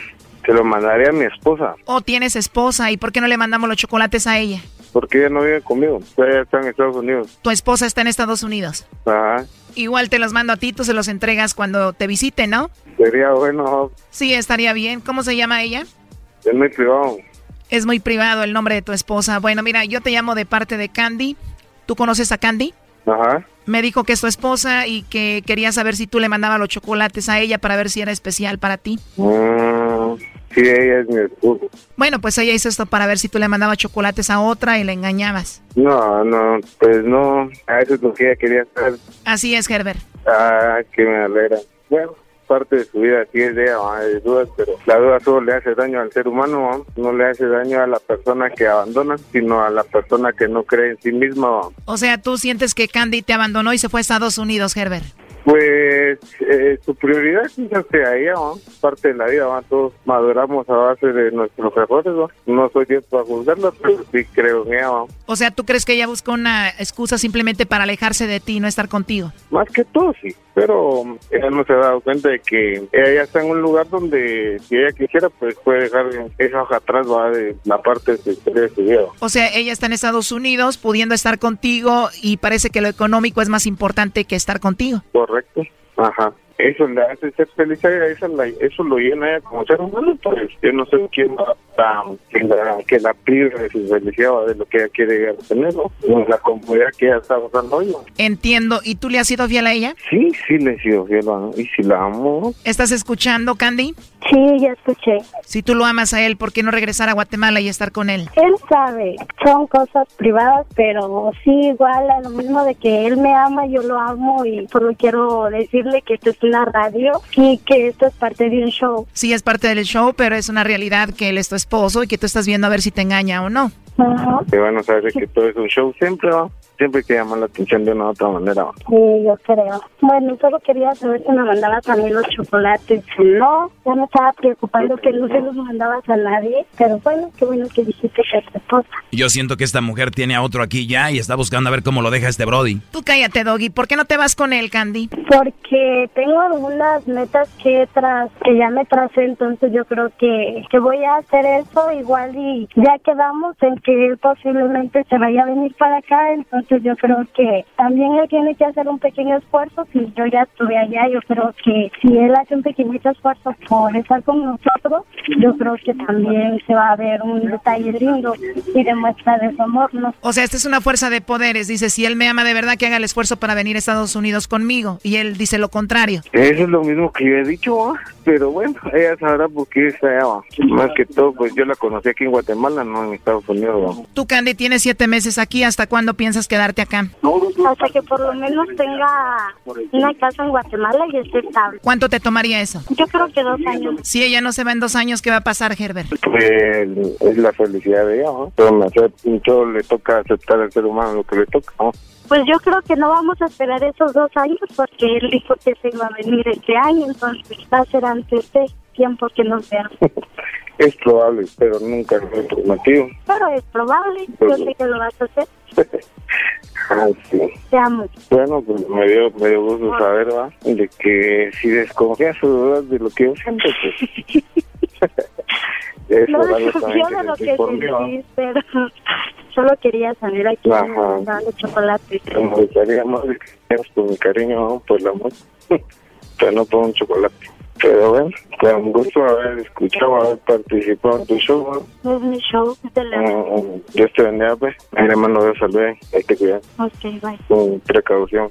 se lo mandaría a mi esposa, O tienes esposa, ¿y por qué no le mandamos los chocolates a ella? porque ella no vive conmigo, ella está en Estados Unidos. Tu esposa está en Estados Unidos. Ajá, Igual te los mando a ti, tú se los entregas cuando te visite, ¿no? sería bueno, Sí, estaría bien. ¿Cómo se llama ella? es muy privado. Es muy privado el nombre de tu esposa. Bueno, mira, yo te llamo de parte de Candy. ¿Tú conoces a Candy? Ajá, Me dijo que es tu esposa y que quería saber si tú le mandabas los chocolates a ella para ver si era especial para ti. Mm, sí, ella es mi esposa. Bueno, pues ella hizo esto para ver si tú le mandabas chocolates a otra y le engañabas. No, no, pues no, a eso es lo que ella quería saber. Así es, Herbert. Ah, que me alegra. Bueno, parte de su vida sí es de ¿va? de dudas, pero la duda solo le hace daño al ser humano, no le hace daño a la persona que abandona, sino a la persona que no cree en sí misma. O sea, tú sientes que Candy te abandonó y se fue a Estados Unidos, Herbert. Pues eh, su prioridad es irse a ella, ¿va? parte de la vida, todos maduramos a base de nuestros errores, ¿va? no soy yo para juzgarla, pero sí creo en ella. O sea, ¿tú crees que ella buscó una excusa simplemente para alejarse de ti y no estar contigo? Más que todo, sí. Pero ella no se ha dado cuenta de que ella ya está en un lugar donde, si ella quisiera, pues puede dejar esa hoja atrás, va de la parte de su vida. O sea, ella está en Estados Unidos pudiendo estar contigo y parece que lo económico es más importante que estar contigo. Correcto. Ajá. Eso le hace ser feliz a ella, eso, la- eso lo llena a ella como ser humano, pues yo no sé quién va a que la, que la prive de su felicidad o de lo que ella quiere llegar a tener, ¿no? O la comodidad que ella está usando hoy, ¿no? Entiendo. ¿Y tú le has sido fiel a ella? Sí, sí le he sido fiel, ¿no? y si la amo, ¿Estás escuchando, Candy? Sí, ya escuché. Si tú lo amas a él, ¿por qué no regresar a Guatemala y estar con él? Él sabe, son cosas privadas, pero sí igual a lo mismo de que él me ama, yo lo amo y solo quiero decirle que esto es una radio y que esto es parte de un show. Sí, es parte del show, pero es una realidad que él es tu esposo y que tú estás viendo a ver si te engaña o no. que van a saber que todo es un show siempre, ¿va? Siempre que llamar la atención de una u otra manera. Sí, yo creo. Bueno, solo quería saber si me mandabas a mí los chocolates. Si no, ya me estaba preocupando que no se los mandabas a nadie. Pero bueno, qué bueno que dijiste que es tu esposa. Yo siento que esta mujer tiene a otro aquí ya y está buscando a ver cómo lo deja este Brody. Tú cállate, Doggy. ¿Por qué no te vas con él, Candy? Porque tengo algunas metas que tras que ya me tracé, entonces yo creo que, que voy a hacer eso igual y ya quedamos en que él posiblemente se vaya a venir para acá, entonces yo creo que también él tiene que hacer un pequeño esfuerzo, si yo ya estuve allá, yo creo que si él hace un pequeñito esfuerzo por estar con nosotros, yo creo que también se va a ver un detalle lindo y demuestra de su amor, ¿no? O sea, esta es una fuerza de poderes. Dice, si él me ama de verdad, que haga el esfuerzo para venir a Estados Unidos conmigo. Y él dice lo contrario. Eso es lo mismo que yo he dicho, ¿va? pero bueno, ella sabrá por qué está allá. ¿va? Más que todo, pues yo la conocí aquí en Guatemala, no en Estados Unidos. ¿va? Tú, Candy, tienes siete meses aquí. ¿Hasta cuándo piensas quedarte acá? Hasta que por lo menos tenga una casa en Guatemala y esté estable. ¿Cuánto te tomaría eso? Yo creo que dos años. Si ella no se va en dos años, ¿qué va a pasar, Herbert? Pues es la felicidad de ella, ¿no? Pero me acepta- todo le toca aceptar al ser humano lo que le toca, ¿no? Pues yo creo que no vamos a esperar esos dos años porque él dijo que se iba a venir este año, entonces va a ser antes de tiempo que nos veamos. Es probable, pero nunca lo he prometido. Pero es probable, yo sé que lo vas a hacer. Ah, sí. Te amo. Bueno, pues me dio, me dio gusto saber, ¿va? De que si desconfías de lo que yo siento, pues... Eso No desconfío de lo que sentís, pero solo quería saber a quién Ajá. me mandaban los chocolates. Me gustaría más que por mi cariño, por el amor, pero no por un chocolate. Pero bueno, con gusto haber escuchado, haber participado en tu show, ¿no? Es mi show, es de la... Mm, Dios te bendiga, pues. Le mando de salud, hay que cuidar, Ok, bye. con precaución.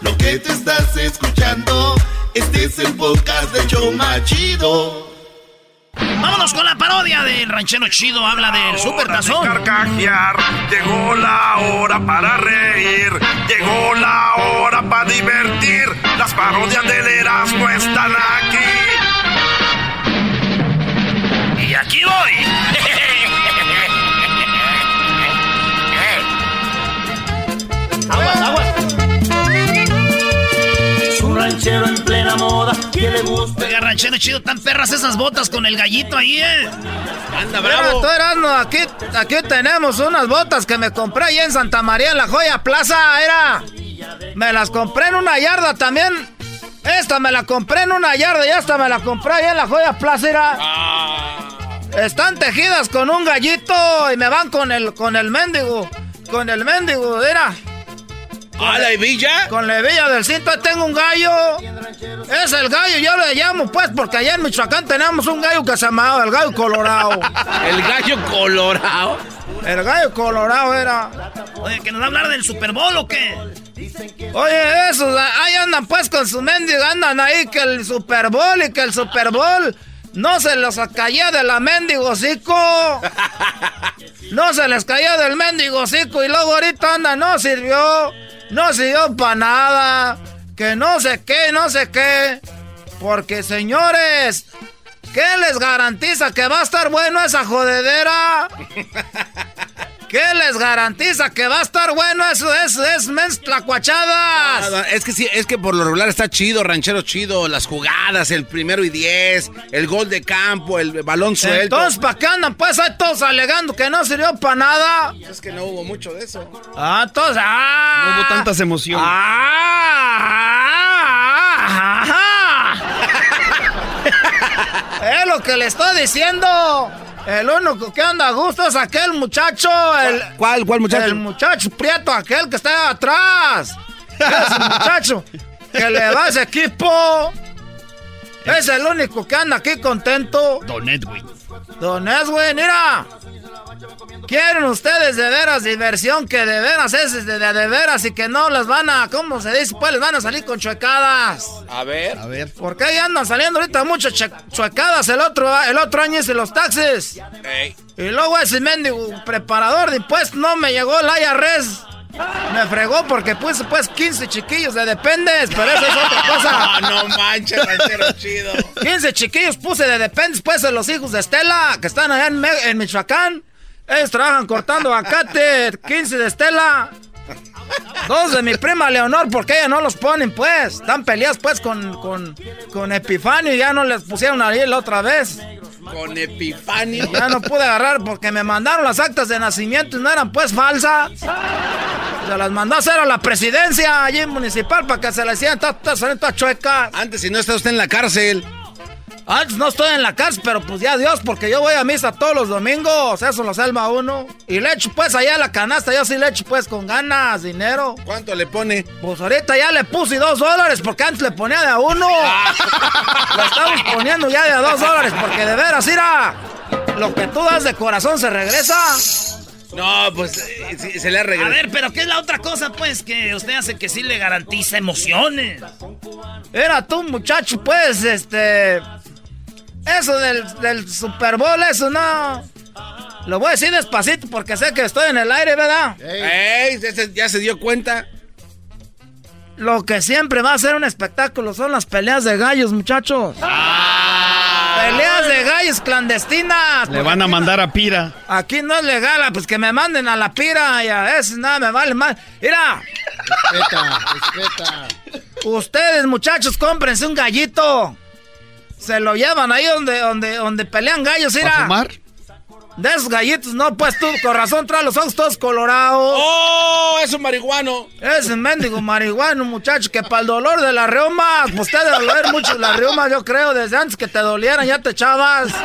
Lo que te estás escuchando, este es el podcast de Choma Chido. Vámonos con la parodia del ranchero chido. Habla del super tazón. carcajear, llegó la hora para reír, llegó la hora para divertir. Las parodias del Erasmo están aquí. Y aquí voy. Ranchero en plena moda que le gusta. Oiga, ranchero chido, tan perras esas botas con el gallito ahí, ¿eh? Anda Mira, tú, Erasmo, aquí, aquí tenemos unas botas que me compré ahí en Santa María, en la Joya Plaza, era. Me las compré en una yarda también. Esta me la compré en una yarda y esta me la compré ahí en la Joya Plaza, era. Están tejidas con un gallito y me van con el, con el mendigo. Con el mendigo, era. ¿Ah, la hebilla? Con la hebilla del cinto, ahí tengo un gallo. Es el gallo, yo le llamo pues, porque allá en Michoacán tenemos un gallo que se llamaba el gallo colorado. ¿El gallo colorado? El gallo colorado era. Oye, ¿que nos va a hablar del Super Bowl o qué? Oye, esos, ahí andan pues con su mendigo, andan ahí que el Super Bowl y que el Super Bowl no se los caía de la mendigo hocico. No se les caía del mendigo hocico y luego ahorita anda, no sirvió, no sirvió para nada, que no sé qué, no sé qué. Porque señores, ¿qué les garantiza que va a estar bueno esa jodedera? ¿Qué les garantiza que va a estar bueno eso? Es, es mens tlacuachadas. Nada, Es que sí, es que por lo regular está chido, ranchero chido, las jugadas, el primero y diez, el gol de campo, el balón suelto. Entonces, ¿para qué andan? Pues ahí todos alegando que no sirvió para nada. Es que no hubo mucho de eso. Ah, entonces, ah. No hubo tantas emociones. Ah, ajá. es lo que le estoy diciendo. El único que anda a gusto es aquel muchacho. El, ¿Cuál, cuál muchacho? El muchacho prieto, aquel que está atrás. Ese muchacho que le va a ese equipo. Es el único que anda aquí contento. Don Edwin. Don Edwin, mira. Quieren ustedes de veras diversión que de veras es de, de, veras y que no les van a, ¿cómo se dice? Pues les van a salir con chuecadas. A ver. A ver. Porque ahí andan saliendo ahorita muchas chuecadas el otro, el otro año hice los taxes. Y luego ese mendigo preparador de impuestos no me llegó el IRS. Me fregó porque puse pues 15 chiquillos de dependes, pero eso es otra cosa. no manches, ranchero chido. 15 chiquillos puse de dependes pues de los hijos de Estela, que están allá en, en Michoacán. Ellos trabajan cortando acate, 15 de Estela. Dos de mi prima Leonor, porque ella no los ponen, pues. Están peleadas, pues, con, con, con Epifanio y ya no les pusieron ahí la otra vez. Con Epifanio. Ya no pude agarrar porque me mandaron las actas de nacimiento y no eran, pues, falsas. Se las mandó a hacer a la presidencia allí municipal para que se las hicieran todas, todas chuecas. Antes, si no está usted en la cárcel. Antes no estoy en la cárcel, pero pues ya Dios, porque yo voy a misa todos los domingos, eso lo salva uno. Y le echo pues allá la canasta, yo sí le echo pues con ganas, dinero. ¿Cuánto le pone? Pues ahorita ya le puse dos dólares, porque antes le ponía de a uno. lo estamos poniendo ya de a dos dólares, porque de veras, mira, lo que tú das de corazón se regresa. No, pues eh, se le ha regresado. A ver, pero ¿qué es la otra cosa, pues, que usted hace que sí le garantiza emociones? Era tú, muchacho, pues, este... Eso del, Super Bowl, eso no. Lo voy a decir despacito porque sé que estoy en el aire, ¿verdad? Ey, ya se dio cuenta. Lo que siempre va a ser un espectáculo son las peleas de gallos, muchachos. Ah. Peleas de gallos clandestinas. Le van a mandar a Pira. Aquí no es legal, pues que me manden a la Pira y a eso nada me vale más. Mira. Respeta, respeta. Ustedes, muchachos, cómprense un gallito. Se lo llevan ahí donde, donde, donde pelean gallos, mira. fumar? De esos gallitos, no, pues tú, con razón, trae los ojos todos colorados. ¡Oh! Es un marihuano. Es un mendigo marihuano, muchacho, que para el dolor de la reuma, pues te debe doler mucho la reuma, yo creo, desde antes que te dolieran, ya te echabas.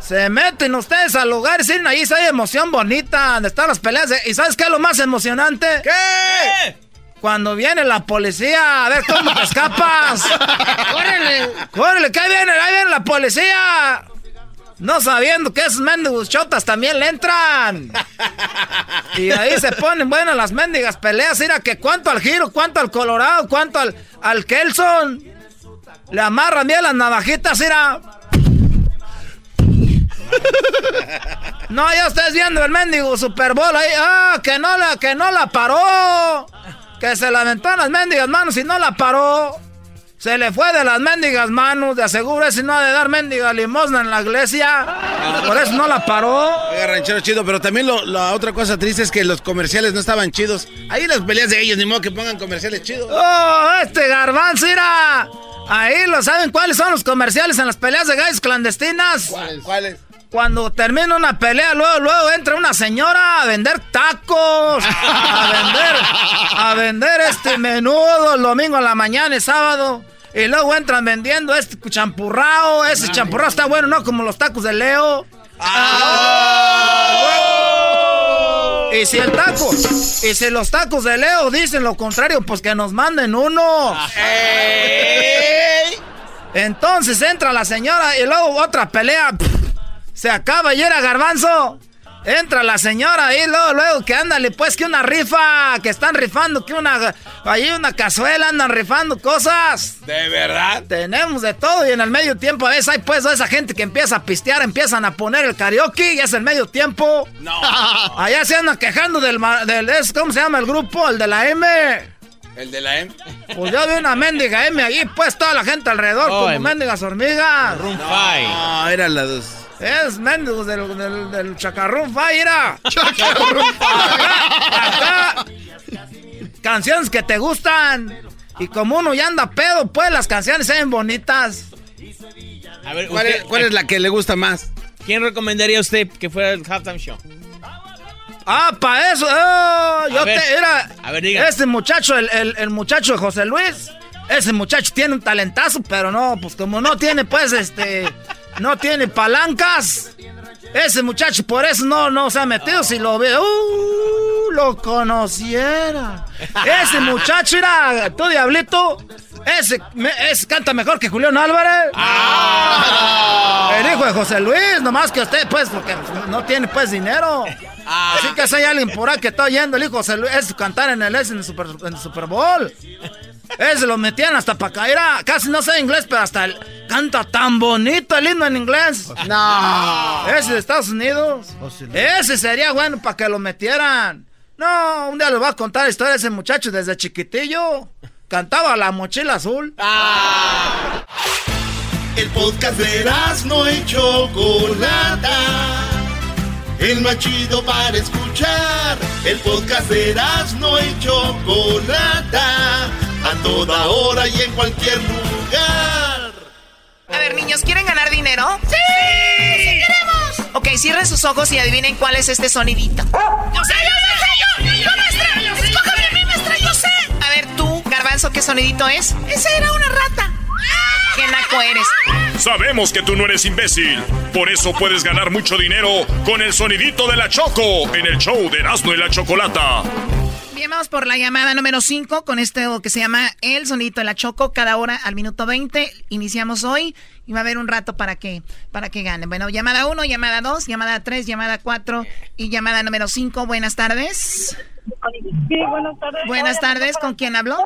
Se meten ustedes al lugar sí, ahí hay emoción bonita, donde están las peleas. ¿Y sabes qué es lo más emocionante? ¿Qué? Cuando viene la policía, a ver cómo te escapas. ¡Córrele! ¡Córrele! Que ahí viene, ahí viene la policía. No sabiendo que esos mendigos chotas también le entran. Y ahí se ponen buenas las mendigas peleas. Mira que cuánto al giro, cuánto al colorado, cuánto al, al Kelson. Le amarran bien las navajitas, mira. No, ya estás viendo el mendigo Super Bowl ahí. Ah, que no la, que no la paró. Que se la aventó en las mendigas manos y no la paró. Se le fue de las mendigas manos, de aseguro si no ha de dar mendiga limosna en la iglesia. Por eso no la paró. Oiga, ranchero chido, pero también la otra cosa triste es que los comerciales no estaban chidos. Ahí las peleas de ellos, ni modo que pongan comerciales chidos. ¡Oh, este garbanzo, mira! Ahí lo saben cuáles son los comerciales en las peleas de gallos clandestinas. ¿Cuáles? ¿Cuáles? Cuando termina una pelea, luego, luego entra una señora a vender tacos, a vender, a vender este menudo el domingo a la mañana y sábado. Y luego entran vendiendo este champurrao. Ese champurrao está bueno, ¿no? Como los tacos de Leo. Ah. Y si el taco, y si los tacos de Leo dicen lo contrario, pues que nos manden uno. Entonces entra la señora y luego otra pelea. Se acaba y era garbanzo. Entra la señora y luego, luego que ándale, pues que una rifa, que están rifando, que una, ahí una cazuela, andan rifando cosas. ¿De verdad? Tenemos de todo y en el medio tiempo a veces hay pues esa gente que empieza a pistear, empiezan a poner el karaoke y es el medio tiempo. No. Allá se andan quejando del, del, ¿cómo se llama el grupo? El de la M. ¿El de la M? Pues yo vi una mendiga M allí, pues toda la gente alrededor, como mendigas hormigas. No, eran las dos. Es mendigos del, del, del chacarrón Faira. Chacarrón Acá, canciones que te gustan. Y como uno ya anda pedo, pues las canciones se ven bonitas. A ver, ¿cuál, es, ¿cuál es la que le gusta más? ¿Quién recomendaría usted que fuera el halftime show? Ah, para eso. Oh, yo te era. A ver, diga. Este muchacho, el, el, el, muchacho de José Luis. Ese muchacho tiene un talentazo, pero no, pues como no tiene, pues, este no tiene palancas. Ese muchacho por eso no, no se ha metido. Si lo veo, uh, lo conociera. Ese muchacho era, tu diablito, Ese, me- ese canta mejor que Julián Álvarez. Ah. El hijo de José Luis, nomás que usted, pues, porque no tiene, pues, dinero. Ah. Así que si hay alguien por ahí que está oyendo el hijo de José Luis, es cantar en el, en el, Super, en el Super Bowl. Ese lo metían hasta para caer. a- Casi no sé inglés, pero hasta el, canta tan bonito el himno en inglés. No. Ese de Estados Unidos. Ese sería bueno para que lo metieran. No, un día les voy a contar la historia de ese muchacho desde chiquitillo. Cantaba la mochila azul. El podcast de no y Chocolata. El más chido para escuchar. El podcast de no y Chocolata. A toda hora y en cualquier lugar. A ver, niños, ¿quieren ganar dinero? ¡Sí! ¡Sí queremos! Ok, cierren sus ojos y adivinen cuál es este sonidito. ¡Yo sé, yo sé, yo! ¡Yo, maestra! ¡Escógeme a mí, maestra, yo sé! A ver, tú, Garbanzo, ¿qué sonidito es? ¡Esa era una rata! ¿Qué naco eres? Sabemos que tú no eres imbécil. Por eso puedes ganar mucho dinero con el sonidito de la Choco en el show de Erasmo y la Chocolata. Bien, vamos por la llamada número 5 con este que se llama El Sonidito de la Choco, cada hora al minuto 20. Iniciamos hoy y va a haber un rato para que, para que ganen. Bueno, llamada 1, llamada 2, llamada 3, llamada 4 y llamada número 5. Buenas tardes. Sí, buenas tardes. Buenas tardes, ¿con quién habló?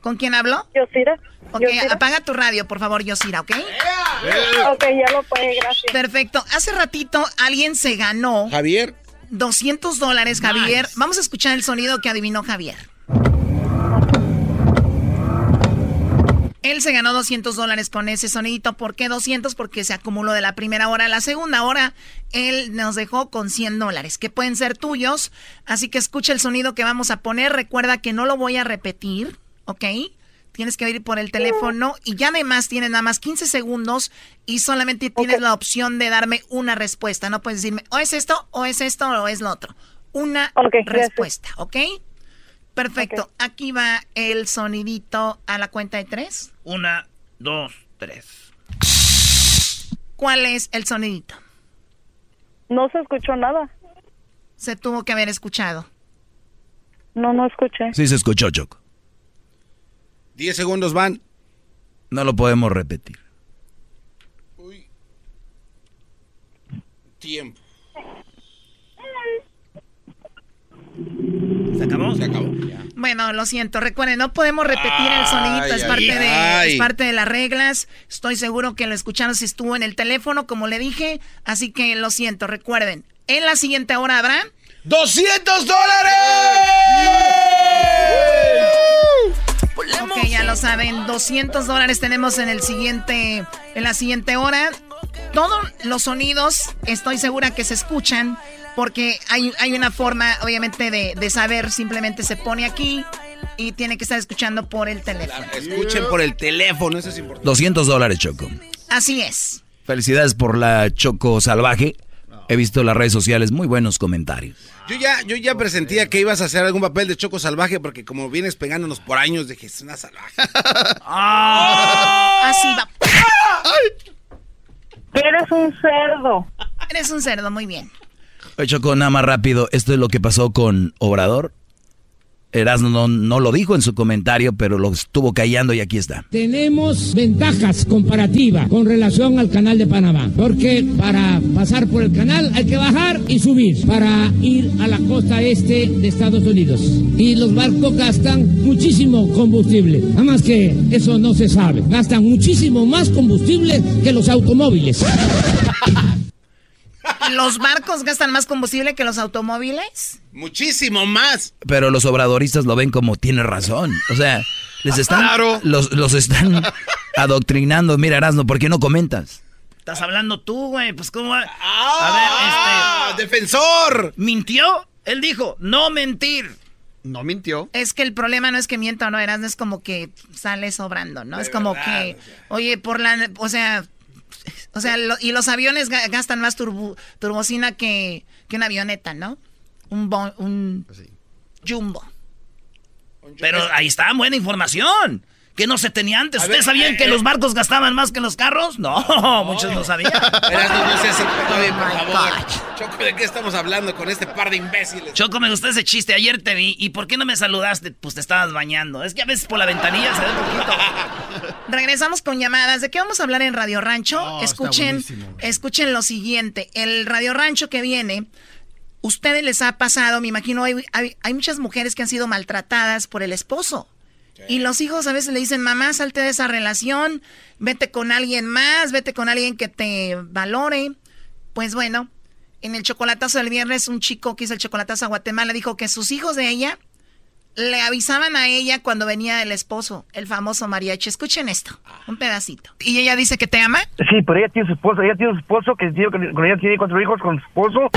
¿Con quién habló? Yosira. Ok, Yosira. apaga tu radio, por favor, Yosira, ¿ok? Ok, ya lo puede, gracias. Perfecto. Hace ratito alguien se ganó Javier. 200 dólares, Javier. Vamos a escuchar el sonido que adivinó Javier. Él se ganó 200 dólares con ese sonidito. ¿Por qué 200? Porque se acumuló de la primera hora a la segunda hora. Él nos dejó con 100 dólares, que pueden ser tuyos. Así que escucha el sonido que vamos a poner. Recuerda que no lo voy a repetir, ¿ok? Tienes que ir por el teléfono y ya además tienes nada más 15 segundos y solamente tienes la opción de darme una respuesta. No puedes decirme o es esto, o es esto, o es lo otro. Una respuesta, ¿ok? Perfecto. Aquí va el sonidito a la cuenta de tres. Una, dos, tres. ¿Cuál es el sonidito? No se escuchó nada. Se tuvo que haber escuchado. No, no escuché. Sí se escuchó, Choco. 10 segundos van. No lo podemos repetir. Tiempo. ¿Se acabó? Se acabó. Bueno, lo siento. Recuerden, no podemos repetir el sonidito. Es Ay, parte, ay, de, es parte de las reglas. Estoy seguro que lo escucharon si estuvo en el teléfono, como le dije. Así que lo siento. Recuerden, en la siguiente hora habrá... ¡200 dólares! Ok, ya lo saben, 200 dólares tenemos en el siguiente, en la siguiente hora. Todos los sonidos, estoy segura que se escuchan, porque hay, hay una forma, obviamente, de, de saber, simplemente se pone aquí y tiene que estar escuchando por el teléfono. Escuchen por el teléfono, eso es importante. 200 dólares, Choco. Así es. Felicidades por la Choco Salvaje. He visto en las redes sociales muy buenos comentarios. Yo ya, yo ya presentía que ibas a hacer algún papel de choco salvaje porque como vienes pegándonos por años, dije, es una salvaje. Así va. Eres un cerdo. Eres un cerdo, muy bien. Oye, Choco, nada más rápido. Esto es lo que pasó con Obrador. Erasmo no, no lo dijo en su comentario, pero lo estuvo callando y aquí está. Tenemos ventajas comparativas con relación al canal de Panamá, porque para pasar por el canal hay que bajar y subir para ir a la costa este de Estados Unidos. Y los barcos gastan muchísimo combustible, nada más que eso no se sabe. Gastan muchísimo más combustible que los automóviles. ¿Los barcos gastan más combustible que los automóviles? Muchísimo más. Pero los obradoristas lo ven como tiene razón. O sea, les están, los, los están adoctrinando. Mira, Erasmo, ¿por qué no comentas? Estás hablando tú, güey. Pues, ¿cómo va? ¡Ah! A ver, este. ¡Defensor! ¿Mintió? Él dijo, no mentir. No mintió. Es que el problema no es que mienta o no, Erasmo, es como que sale sobrando, ¿no? es como que, oye, por la, o sea, o sea, lo- y los aviones ga- gastan más turbo, turbocina que, que una avioneta, ¿no? Un, bo- un jumbo. Pero ahí está, buena información. Que no se tenía antes. ¿Ustedes sabían que los barcos gastaban más que los carros? No, muchos no sabían. Erasmo, no seas el por favor. Choco, ¿de qué estamos hablando con este par de imbéciles? Choco, me gustó ese chiste. Ayer te vi. ¿Y por qué no me saludaste? Pues te estabas bañando. Es que a veces por la ventanilla se ve poquito. Regresamos con llamadas. ¿De qué vamos a hablar en Radio Rancho? escuchen, escuchen lo siguiente. El Radio Rancho que viene ustedes les ha pasado, me imagino, hay, hay, muchas mujeres que han sido maltratadas por el esposo. Y los hijos a veces le dicen, mamá, salte de esa relación, vete con alguien más, vete con alguien que te valore. Pues bueno, en el chocolatazo del viernes, un chico que hizo el chocolatazo a Guatemala dijo que sus hijos de ella le avisaban a ella cuando venía el esposo, el famoso mariachi. Escuchen esto, un pedacito. ¿Y ella dice que te ama? Sí, pero ella tiene su esposo, ella tiene su esposo, que con ella tiene cuatro hijos con su esposo.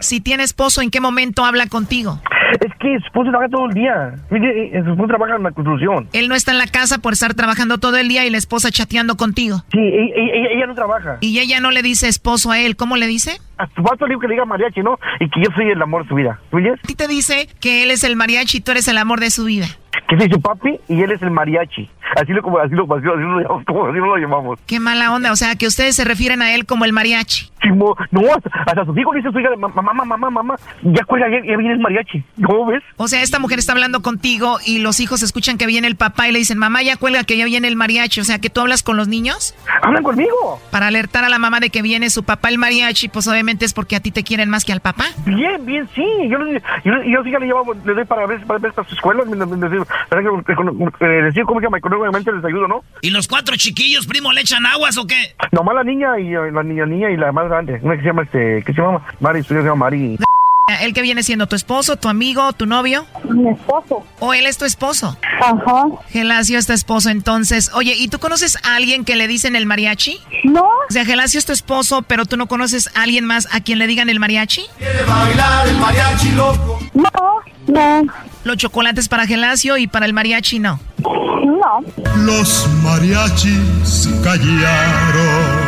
Si tiene esposo, ¿en qué momento habla contigo? Es que su esposo trabaja todo el día. Su esposo trabaja en la construcción. Él no está en la casa por estar trabajando todo el día y la esposa chateando contigo. Sí, ella, no trabaja. Y ella no le dice esposo a él. ¿Cómo le dice? A su vato le digo que le diga mariachi, ¿no? Y que yo soy el amor de su vida. ¿Oyes? A ti te dice que él es el mariachi y tú eres el amor de su vida que soy su papi y él es el mariachi. Así lo, como, así lo, así lo, llamamos, como, así lo llamamos. Qué mala onda, o sea, que ustedes se refieren a él como el mariachi. no, hasta, hasta sus hijos dice su hija, mamá, mamá, mamá, mamá, ya cuelga, ya, viene el mariachi. ¿Cómo ves? O sea, esta mujer está hablando contigo y los hijos escuchan que viene el papá y le dicen, mamá, ya cuelga, que ya viene el mariachi. O sea, que tú hablas con los niños. Hablan conmigo. Para alertar a la mamá de que viene su papá el mariachi, pues obviamente es porque a ti te quieren más que al papá. Bien, bien, sí. Yo, yo, yo, sí le llevo, le doy para ver, para ver para su escuela, decir cómo se llama, económicamente les ayudo, ¿no? ¿Y los cuatro chiquillos, primo, le echan aguas o qué? Nomás la niña y la niña, niña y la más grande. Una que se llama, este, ¿qué se llama? Mari, se llama Mari. ¿El que viene siendo tu esposo, tu amigo, tu novio? Mi esposo. ¿O él es tu esposo? Ajá. Gelacio es tu esposo, entonces. Oye, ¿y tú conoces a alguien que le dicen el mariachi? No. O sea, Gelacio es tu esposo, pero tú no conoces a alguien más a quien le digan el mariachi? ¿Quiere bailar el mariachi loco? No, no. Los chocolates para Gelacio y para el mariachi no. No. Los mariachis callaron.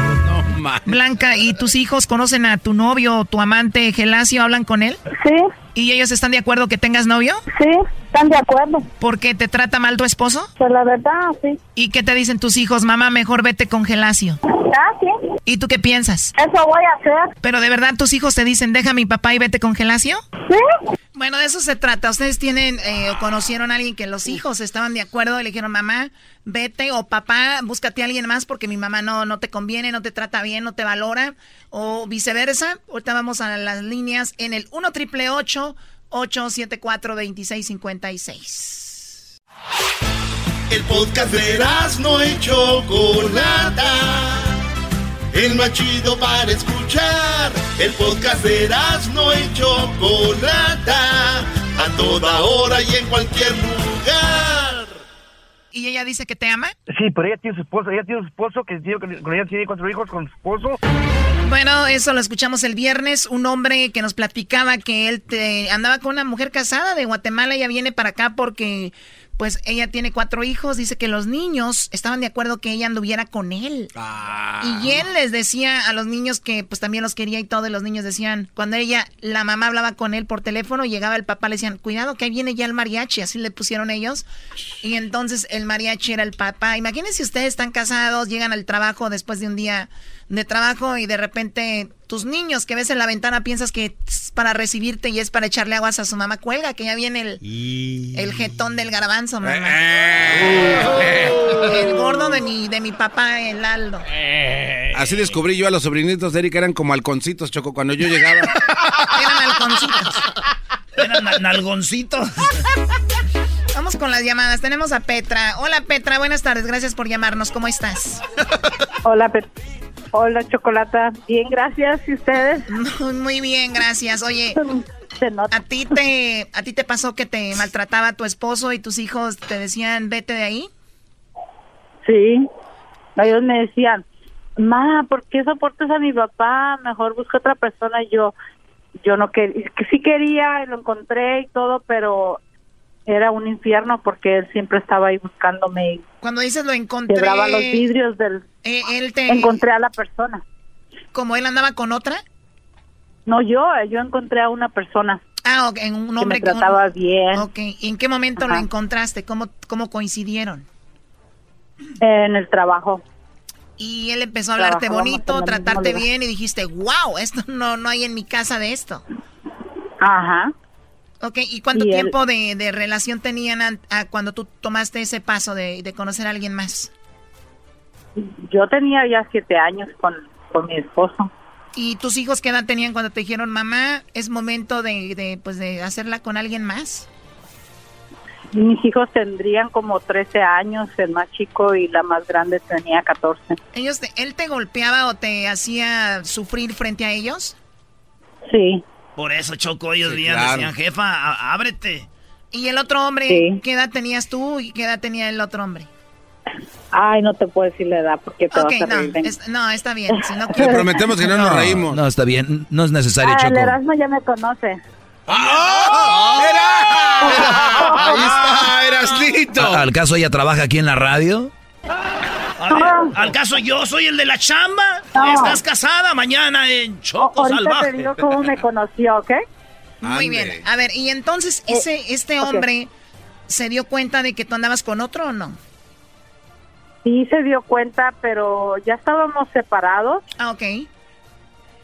Blanca, ¿y tus hijos conocen a tu novio o tu amante Gelacio? ¿Hablan con él? Sí. ¿Y ellos están de acuerdo que tengas novio? Sí, están de acuerdo. ¿Por qué te trata mal tu esposo? Pues la verdad, sí. ¿Y qué te dicen tus hijos? Mamá, mejor vete con Gelacio. Ah, sí. ¿Y tú qué piensas? Eso voy a hacer. ¿Pero de verdad tus hijos te dicen, deja a mi papá y vete con Gelacio? Sí. Bueno, de eso se trata. Ustedes tienen eh, o conocieron a alguien que los hijos estaban de acuerdo y le dijeron, mamá, vete o papá, búscate a alguien más porque mi mamá no, no te conviene, no te trata bien, no te valora o viceversa. Ahorita vamos a las líneas en el 1 triple 874 2656. El podcast de no hecho Chocolata el más chido para escuchar. El podcast de no y Chocolata, a toda hora y en cualquier lugar. ¿Y ella dice que te ama? Sí, pero ella tiene su esposo, ella tiene su esposo, que con ella tiene cuatro hijos con su esposo. Bueno, eso lo escuchamos el viernes, un hombre que nos platicaba que él te, andaba con una mujer casada de Guatemala, ella viene para acá porque pues ella tiene cuatro hijos, dice que los niños estaban de acuerdo que ella anduviera con él. Ah. Y él les decía a los niños que pues también los quería y todo, y los niños decían, cuando ella, la mamá hablaba con él por teléfono, llegaba el papá, le decían, cuidado que ahí viene ya el mariachi, así le pusieron ellos. Y entonces el mariachi era el papá. Imagínense si ustedes están casados, llegan al trabajo después de un día de trabajo y de repente tus niños que ves en la ventana piensas que es para recibirte y es para echarle aguas a su mamá, cuelga, que ya viene el, el jetón del garbanzo, mamá. Eh. el gordo de mi, de mi papá, el Aldo. Eh. Así descubrí yo a los sobrinitos de Eric, eran como halconcitos, Choco, cuando yo llegaba. eran halconcitos. Eran nalgoncitos. Vamos con las llamadas. Tenemos a Petra. Hola Petra, buenas tardes. Gracias por llamarnos. ¿Cómo estás? Hola. Hola, Chocolata. Bien, gracias. ¿Y ustedes? Muy bien, gracias. Oye, ¿a ti, te, ¿a ti te pasó que te maltrataba tu esposo y tus hijos te decían, vete de ahí? Sí. Ellos me decían, ma, ¿por qué soportas a mi papá? Mejor busca otra persona. yo, yo no quería, que sí quería, lo encontré y todo, pero era un infierno porque él siempre estaba ahí buscándome. Cuando dices lo encontré. Quebraba los vidrios del. Eh, él te. Encontré a la persona. ¿Como él andaba con otra? No, yo, yo encontré a una persona. Ah, ok, en un que hombre me trataba bien. Ok, ¿y en qué momento lo encontraste? ¿Cómo, ¿Cómo coincidieron? En el trabajo. Y él empezó a hablarte bonito, tratarte bien y dijiste, wow, esto no, no hay en mi casa de esto. Ajá. Ok, ¿y cuánto Y tiempo de, de relación tenían an- a cuando tú tomaste ese paso de, de conocer a alguien más? Yo tenía ya siete años con, con mi esposo. ¿Y tus hijos qué edad tenían cuando te dijeron, mamá, es momento de, de, pues, de hacerla con alguien más? Mis hijos tendrían como 13 años, el más chico y la más grande tenía 14. Ellos te- ¿Él te golpeaba o te hacía sufrir frente a ellos? Sí. Por eso, Choco, ellos Sí, decían, claro. decían, jefa, ábrete. ¿Y el otro hombre, Sí. qué edad tenías tú y qué edad tenía el otro hombre? Ay, no te puedo decir la edad porque te Ok, vas a no, reír es- no, está bien. Si no Le prometemos que no nos reímos. No, está bien. No es necesario, Ah, el Choco. Erasmo ya me conoce. Ahí está, Erasnito. ¿A- ¿Al caso ella trabaja aquí en la radio? Ver, al caso yo soy el de la chamba. No. Estás casada mañana en Choco Ahorita Salvaje. te digo cómo me conoció, ¿ok? Muy bien. A ver, y entonces ese este hombre se dio cuenta de que tú andabas con otro o no? Sí se dio cuenta, pero ya estábamos separados. Ah, ok.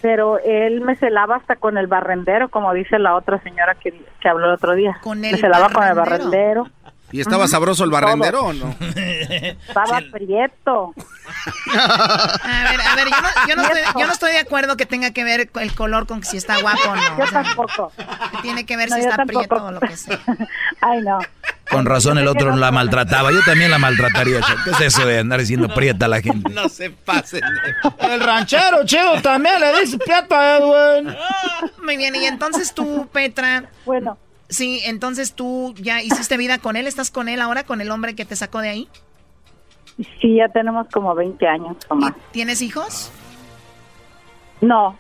Pero él me celaba hasta con el barrendero, como dice la otra señora que, que habló el otro día. Con me el celaba con el barrendero. ¿Y estaba sabroso el todo. barrendero o no? Estaba prieto. A ver, a ver, yo no, yo no estoy, yo no estoy de acuerdo que tenga que ver el color con si está guapo o no. Yo O sea, tampoco. tiene que ver No, si está tampoco. prieto o lo que sea. Ay, no. Con razón el otro la maltrataba. Yo también la maltrataría. ¿Qué es eso de andar diciendo prieta a la gente? No se pasen. El ranchero chido también le dice pieta a Edwin. Muy bien, y entonces tú, Petra. Bueno. Sí, entonces tú ya hiciste vida con él, ¿estás con él ahora, con el hombre que te sacó de ahí? Sí, ya tenemos como 20 años o más. ¿Tienes hijos? No.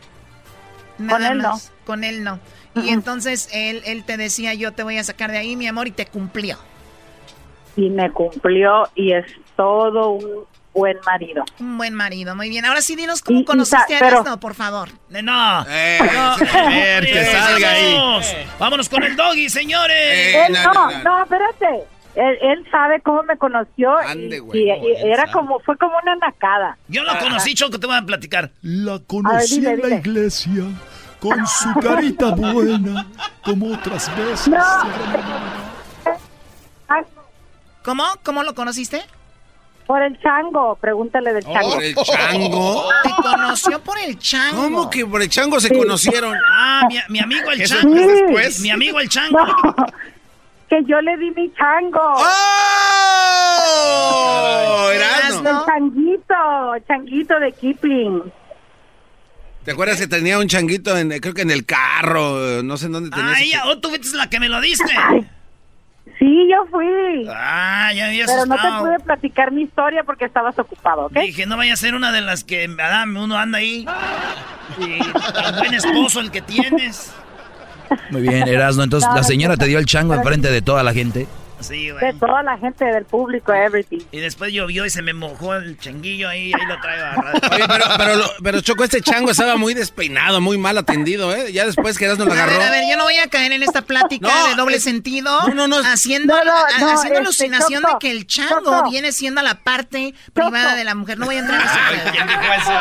Nada Con él no. más, Con él no. Y entonces él, él te decía, yo te voy a sacar de ahí, mi amor, y te cumplió. Y me cumplió y es todo un buen marido. Un buen marido, muy bien. Ahora sí, dinos cómo Y- y conociste a pero- Erasmo, por favor. Eh, No. Eh, No. a ver, que Eh, salga ahí. vámonos. Vámonos con el doggy, señores. Eh, Él no, no, espérate. Él, él sabe cómo me conoció y- y, y era como, fue como una nacada. Yo lo conocí, Choco, te voy a platicar. La conocí dile, en la dile. iglesia con su carita buena, como otras veces. ¿Cómo? ¿Cómo lo conociste? Por el chango, pregúntale del chango. ¿Por el chango? Te conoció por el chango. ¿Cómo que por el chango se conocieron? Ah, mi, mi amigo el chango. es después. Mi amigo el chango. No, que yo le di mi chango. ¡Oh! Erasmo. El changuito, changuito de Kipling. ¿Te acuerdas que tenía un changuito, en, creo que en el carro? No sé en dónde tenía. Ah, ese ella, oh, tú fuiste la que me lo diste. Sí, yo fui. Ah, ya había Pero no te pude platicar mi historia porque estabas ocupado, ¿ok? Dije, no vaya a ser una de las que ah, uno anda ahí. Y tan buen esposo el que tienes. Muy bien, Erasno. Entonces, No, la señora no. te dio el chango enfrente de toda la gente. Sí, De güey. toda la gente del público, everything. Y después llovió y se me mojó el changuillo ahí, ahí lo traigo agarrado. Oye, pero, pero, lo- pero Choco, este chango estaba muy despeinado, muy mal atendido, ¿eh? Ya después que Erasmo lo A agarró. ver, a ver, yo no voy a caer en esta plática No, de doble es- sentido. no, no, no, Haciendo, No, no, a- no, haciendo este, alucinación Choco, de que el chango Choco. viene siendo la parte privada de la mujer. No voy a entrar en pedo. ¿Quién dijo eso?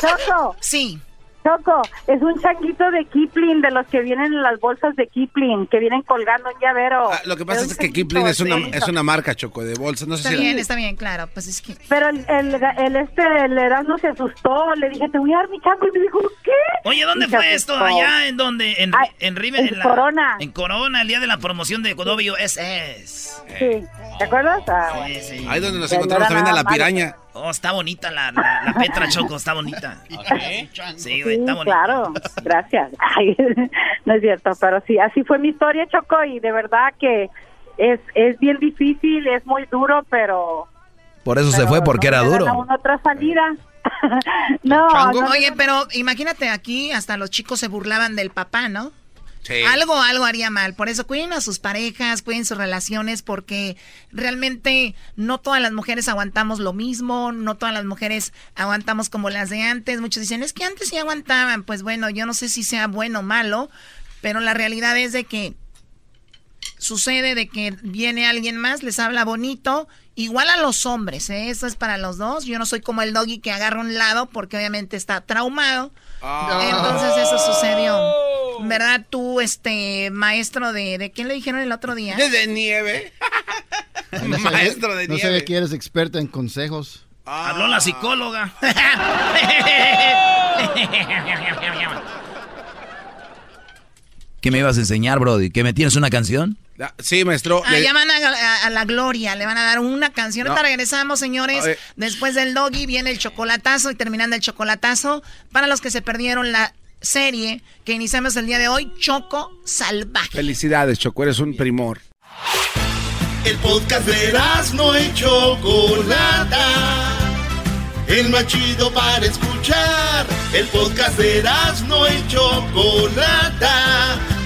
Choco, Sí. Choco, es un changuito de Kipling, de los que vienen en las bolsas de Kipling, que vienen colgando un llavero. Ah, lo que pasa es un que Kipling es una, es una marca, Choco, de bolsa. No sé Está si bien, está bien, claro. Pues es que. Pero el, el, el este, el Erasmo se asustó, le dije, te voy a dar mi chango, y me dijo, ¿qué? Oye, ¿dónde Y fue esto? Allá en donde, en, Ay, en Rive- en en la- Corona. En Corona, el día de la promoción de WSS. Sí, ¿te acuerdas? Ah, Sí, sí. Ahí donde nos encontramos también a la piraña. Oh, está bonita la, la, la Petra Choco, está bonita. Sí, güey, Sí, está bonita. claro, gracias. Ay, no es cierto, pero sí, así fue mi historia, Choco, y de verdad que es, es bien difícil, es muy duro, pero... Por eso se fue, porque no era duro. a uno otra salida. no, no, Oye, pero imagínate aquí, hasta los chicos se burlaban del papá, ¿no? Algo, algo haría mal. Por eso cuiden a sus parejas, cuiden sus relaciones, porque realmente no todas las mujeres aguantamos lo mismo, no todas las mujeres aguantamos como las de antes. Muchos dicen, es que antes sí aguantaban. Pues bueno, yo no sé si sea bueno o malo, pero la realidad es de que sucede de que viene alguien más, les habla bonito, igual a los hombres, ¿eh? eso es para los dos. Yo no soy como el doggy que agarra un lado porque obviamente está traumado. Ah. Entonces eso sucedió. ¿Verdad? Tú, este, maestro de... ¿De quién le dijeron el otro día? De nieve. No Maestro de No se nieve. ve que eres experta en consejos. Habló la psicóloga. ¿Qué me ibas a enseñar, Brody? ¿Que me tienes una canción? Ah, Sí, maestro. Ah, le- ya van a, a- a la gloria, le van a dar una canción. No. Ahorita regresamos, señores. Después del doggy viene el chocolatazo y terminando el chocolatazo. Para los que se perdieron la serie que iniciamos el día de hoy, Choco Salvaje. Felicidades, Choco, eres un primor. El podcast de no y Chocolata. El más chido para escuchar. El podcast de no y Chocolata.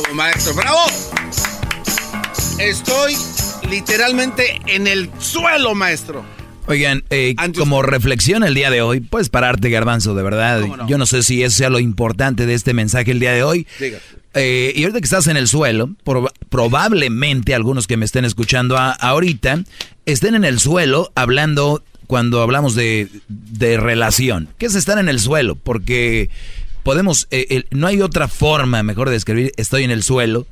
Bravo, maestro, bravo. Estoy literalmente en el suelo, maestro. Oigan, eh, como reflexión el día de hoy, puedes pararte, Garbanzo, de verdad. Yo no sé si eso sea lo importante de este mensaje el día de hoy. Diga. Eh, y ahorita que estás en el suelo, proba- probablemente algunos que me estén escuchando a- ahorita estén en el suelo hablando cuando hablamos de, de relación. ¿Qué es estar en el suelo? Porque podemos, eh, no hay otra forma mejor de describir estoy en el suelo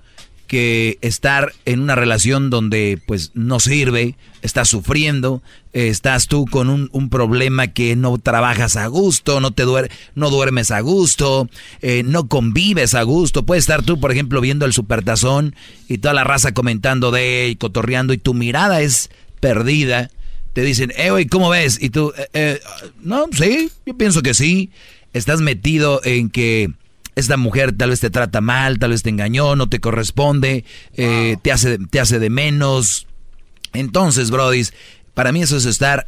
que estar en una relación donde pues no sirve, estás sufriendo, estás tú con un, problema que no trabajas a gusto, no te duer no duermes a gusto, eh, no convives a gusto. Puedes estar tú, por ejemplo, viendo el supertazón y toda la raza comentando de y cotorreando y tu mirada es perdida. Te dicen, eh, ¿cómo ves? Y tú, "Eh, eh, no, sí, yo pienso que sí. Estás metido en que esta mujer tal vez te trata mal, tal vez te engañó, no te corresponde, eh, te, hace, te hace de menos. Entonces, Brody, para mí eso es estar,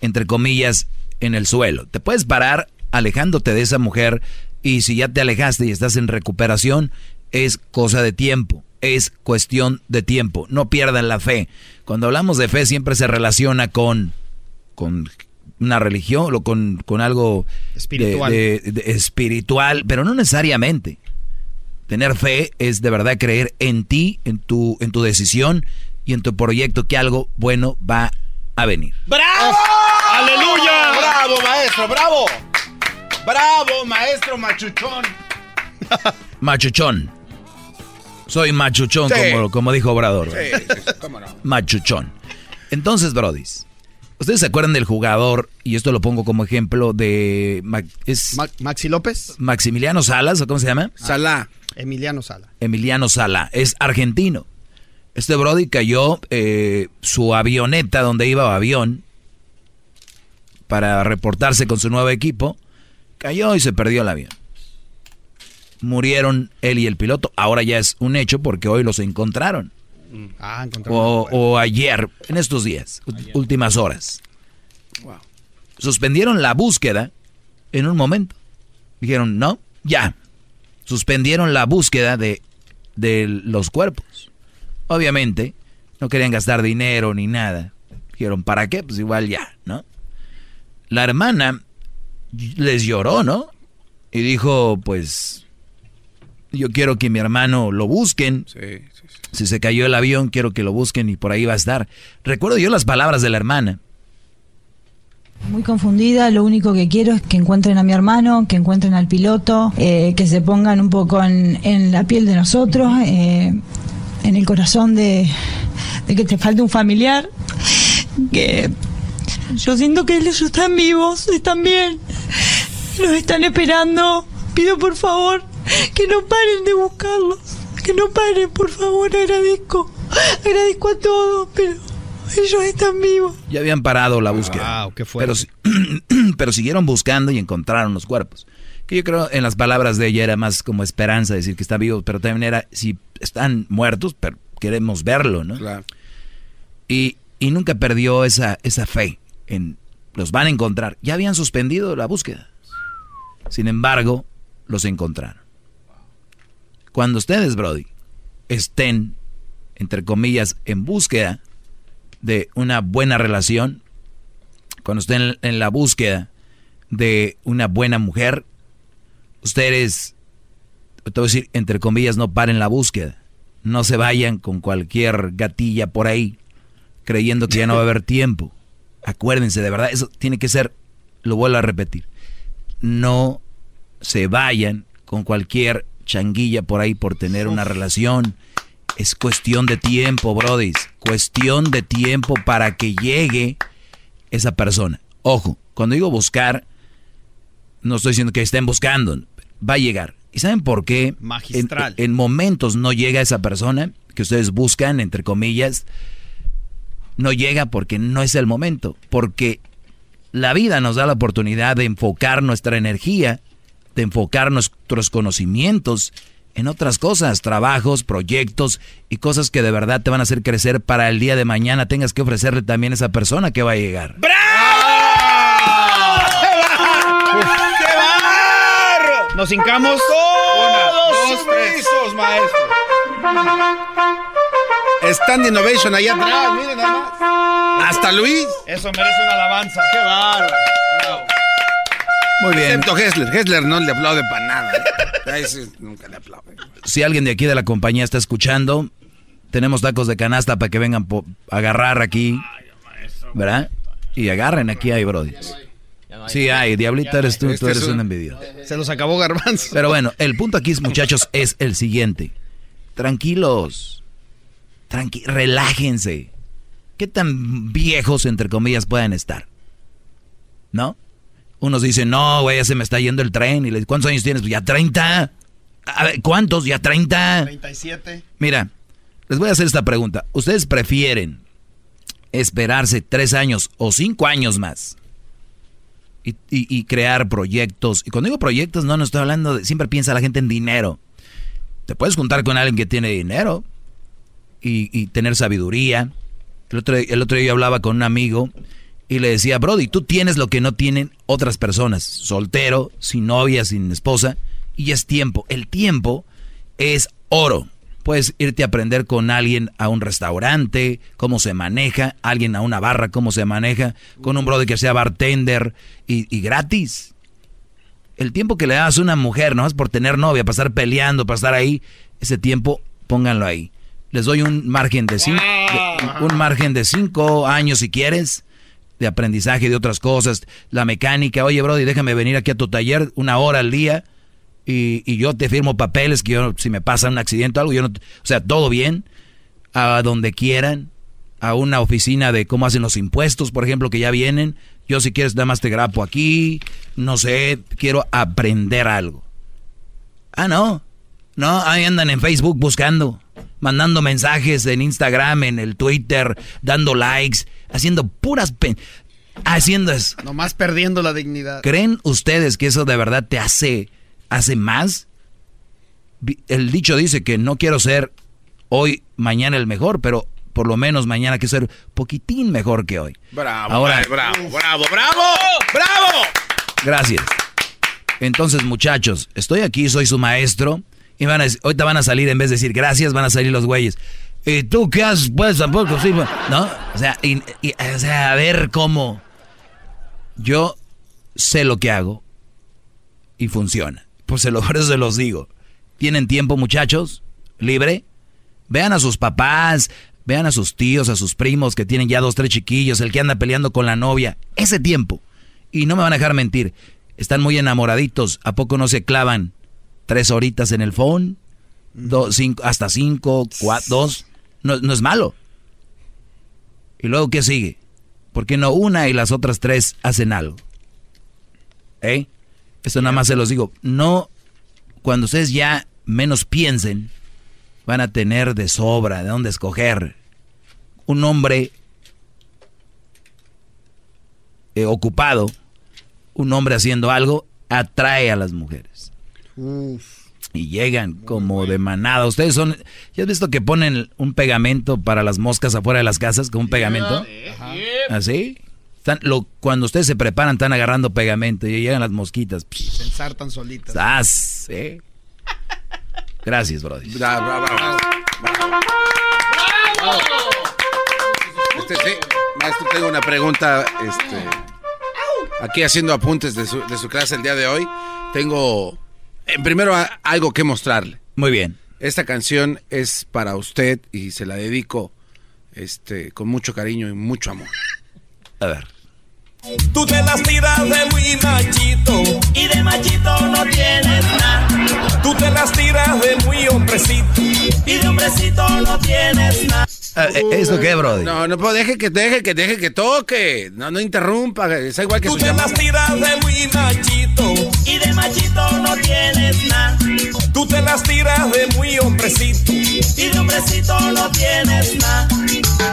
entre comillas, en el suelo. Te puedes parar alejándote de esa mujer y si ya te alejaste y estás en recuperación, es cosa de tiempo, es cuestión de tiempo. No pierdan la fe. Cuando hablamos de fe siempre se relaciona con, con una religión o con, con algo de- Espiritual. de- de- espiritual, pero no necesariamente. Tener fe es de verdad creer en ti, en tu, en tu decisión y en tu proyecto que algo bueno va a venir. ¡Bravo! ¡Aleluya! ¡Bravo, maestro! ¡Bravo! ¡Bravo, maestro machuchón! Machuchón. Soy machuchón, Sí. como, como dijo Obrador. Sí, sí, sí, cómo no. Machuchón. Entonces, Brodis, ¿ustedes se acuerdan del jugador? Y esto lo pongo como ejemplo de... Ma- es Maxi López. Maximiliano Salas, ¿o cómo se llama? Salá. Emiliano Sala. Emiliano Sala, es argentino. Este Brody cayó eh, su avioneta donde iba avión para reportarse con su nuevo equipo. Cayó y se perdió el avión. Murieron él y el piloto. Ahora ya es un hecho porque hoy los encontraron. Ah. O, o ayer, en estos días, últimas horas. Suspendieron la búsqueda en un momento. Dijeron, no, ya. Suspendieron la búsqueda de, de los cuerpos. Obviamente, no querían gastar dinero ni nada. Dijeron, ¿para qué? Pues igual ya, ¿no? La hermana les lloró, ¿no? Y dijo, pues, yo quiero que mi hermano lo busquen. Si se cayó el avión, quiero que lo busquen y por ahí va a estar. Recuerdo yo las palabras de la hermana. Muy confundida, lo único que quiero es que encuentren a mi hermano, que encuentren al piloto, eh, que se pongan un poco en, la piel de nosotros, eh, en el corazón de, de que te falte un familiar, que yo siento que ellos están vivos, están bien, los están esperando, pido por favor que no paren de buscarlos. Que no paren, por favor, agradezco. Agradezco a todos, pero ellos están vivos. Ya habían parado la búsqueda. Wow, qué pero, pero siguieron buscando y encontraron los cuerpos. Que yo creo en las palabras de ella era más como esperanza, decir que está vivo, pero también era, si están muertos, pero queremos verlo, ¿no? Claro. Y, y nunca perdió esa, esa fe en los van a encontrar. Ya habían suspendido la búsqueda. Sin embargo, los encontraron. Cuando ustedes, Brody, estén, entre comillas, en búsqueda de una buena relación, cuando estén en la búsqueda de una buena mujer, ustedes, te voy a decir, entre comillas, no paren la búsqueda. No se vayan con cualquier gatilla por ahí, creyendo que ya no va a haber tiempo. Acuérdense, de verdad, eso tiene que ser, lo vuelvo a repetir, no se vayan con cualquier changuilla por ahí por tener una relación. Es cuestión de tiempo, brodis. Cuestión de tiempo para que llegue esa persona. Ojo, cuando digo buscar, no estoy diciendo que estén buscando. Va a llegar. ¿Y saben por qué? Magistral. En, en momentos no llega esa persona que ustedes buscan, entre comillas. No llega porque no es el momento. Porque la vida nos da la oportunidad de enfocar nuestra energía de enfocar nuestros conocimientos en otras cosas, trabajos, proyectos y cosas que de verdad te van a hacer crecer para el día de mañana tengas que ofrecerle también a esa persona que va a llegar. ¡Qué barro! Nos hincamos. Una, dos, tres. maestro. Stand Innovation allá atrás, miren nada más. Hasta Luis. Eso merece una alabanza. ¡Qué bárbaro! Muy bien. Excepto Hessler. Hessler no le aplaude para nada. Ese nunca le aplaude. Si alguien de aquí de la compañía está escuchando, tenemos tacos de canasta para que vengan a agarrar aquí. ¿Verdad? Y agarren aquí hay brody. Sí, hay. Diablita eres tú, tú eres un envidioso. Se los acabó Garbanzo. Pero bueno, el punto aquí, muchachos, es el siguiente. Tranquilos. Tranqui relájense. ¿Qué tan viejos, entre comillas, pueden estar? ¿No? Unos dicen, no, güey, ya se me está yendo el tren. Y le ¿cuántos años tienes? Pues ya 30. A ver, ¿cuántos? Ya 30. 37. Mira, les voy a hacer esta pregunta. ¿Ustedes prefieren esperarse tres años o cinco años más? Y, y, y, crear proyectos. Y cuando digo proyectos, no, no estoy hablando de... Siempre piensa la gente en dinero. Te puedes juntar con alguien que tiene dinero y, y tener sabiduría. El otro, el otro día yo hablaba con un amigo y le decía, Brody, tú tienes lo que no tienen otras personas. Soltero, sin novia, sin esposa. Y es tiempo. El tiempo es oro. Puedes irte a aprender con alguien a un restaurante, cómo se maneja, alguien a una barra, cómo se maneja, con un brody que sea bartender y, y gratis. El tiempo que le das a una mujer, no es por tener novia, para estar peleando, para estar ahí, ese tiempo pónganlo ahí. Les doy un margen de cinco, un margen de cinco años si quieres de aprendizaje de otras cosas, la mecánica, oye Brody, déjame venir aquí a tu taller una hora al día y, y yo te firmo papeles que yo, si me pasa un accidente o algo, yo no, o sea, todo bien, a donde quieran, a una oficina de cómo hacen los impuestos, por ejemplo, que ya vienen, yo si quieres nada más te grapo aquí, no sé, quiero aprender algo. Ah, no, no, ahí andan en Facebook buscando, mandando mensajes en Instagram, en el Twitter, dando likes, haciendo puras... haciendo eso. Nomás perdiendo la dignidad. ¿Creen ustedes que eso de verdad te hace, hace más? El dicho dice que no quiero ser hoy, mañana el mejor, pero por lo menos mañana quiero ser poquitín mejor que hoy. Bravo, Ahora, bravo, bravo, bravo, bravo. Gracias. Entonces, muchachos, estoy aquí, soy su maestro. Y van a, ahorita van a salir, en vez de decir gracias, van a salir los güeyes. ¿Y tú qué haces? Pues tampoco, sí, ¿no? O sea, y, a ver cómo. Yo sé lo que hago y funciona. Pues se lo, por eso se los digo. ¿Tienen tiempo, muchachos? ¿Libre? Vean a sus papás, vean a sus tíos, a sus primos que tienen ya dos, tres chiquillos, el que anda peleando con la novia. Ese tiempo. Y no me van a dejar mentir. Están muy enamoraditos. ¿A poco no se clavan tres horitas en el phone? Dos, cinco, hasta cinco, cuatro, dos. No, no es malo. ¿Y luego qué sigue? ¿Por qué no una y las otras tres hacen algo? ¿Eh? Eso nada más se los digo. No cuando ustedes ya menos piensen, van a tener de sobra de dónde escoger. Un hombre eh, ocupado, un hombre haciendo algo, atrae a las mujeres. Y llegan como de manada. Ustedes son. ¿Ya has visto que ponen un pegamento para las moscas afuera de las casas con un pegamento? ¿Así? Están, lo, cuando ustedes se preparan, están agarrando pegamento y llegan las mosquitas. Se ensartan solitas. ¡Sas! ¿eh? Gracias, Brody. Este, sí, maestro, tengo una pregunta. Este, aquí haciendo apuntes de su, de su clase el día de hoy. Tengo, eh, primero, a- algo que mostrarle. Muy bien. Esta canción es para usted y se la dedico este, con mucho cariño y mucho amor. A ver. Tú te las tiras de muy machito y de machito no tienes nada. Tú te las tiras de muy hombrecito y de hombrecito no tienes nada. Ah, eh, ¿Esto qué, Brody? No, no puedo, deje que deje que deje que toque. No, no interrumpa, es igual que Tú su te llamada. las tiras de muy machito y de machito no tienes nada. Tú te las tiras de muy hombrecito y de hombrecito no tienes nada.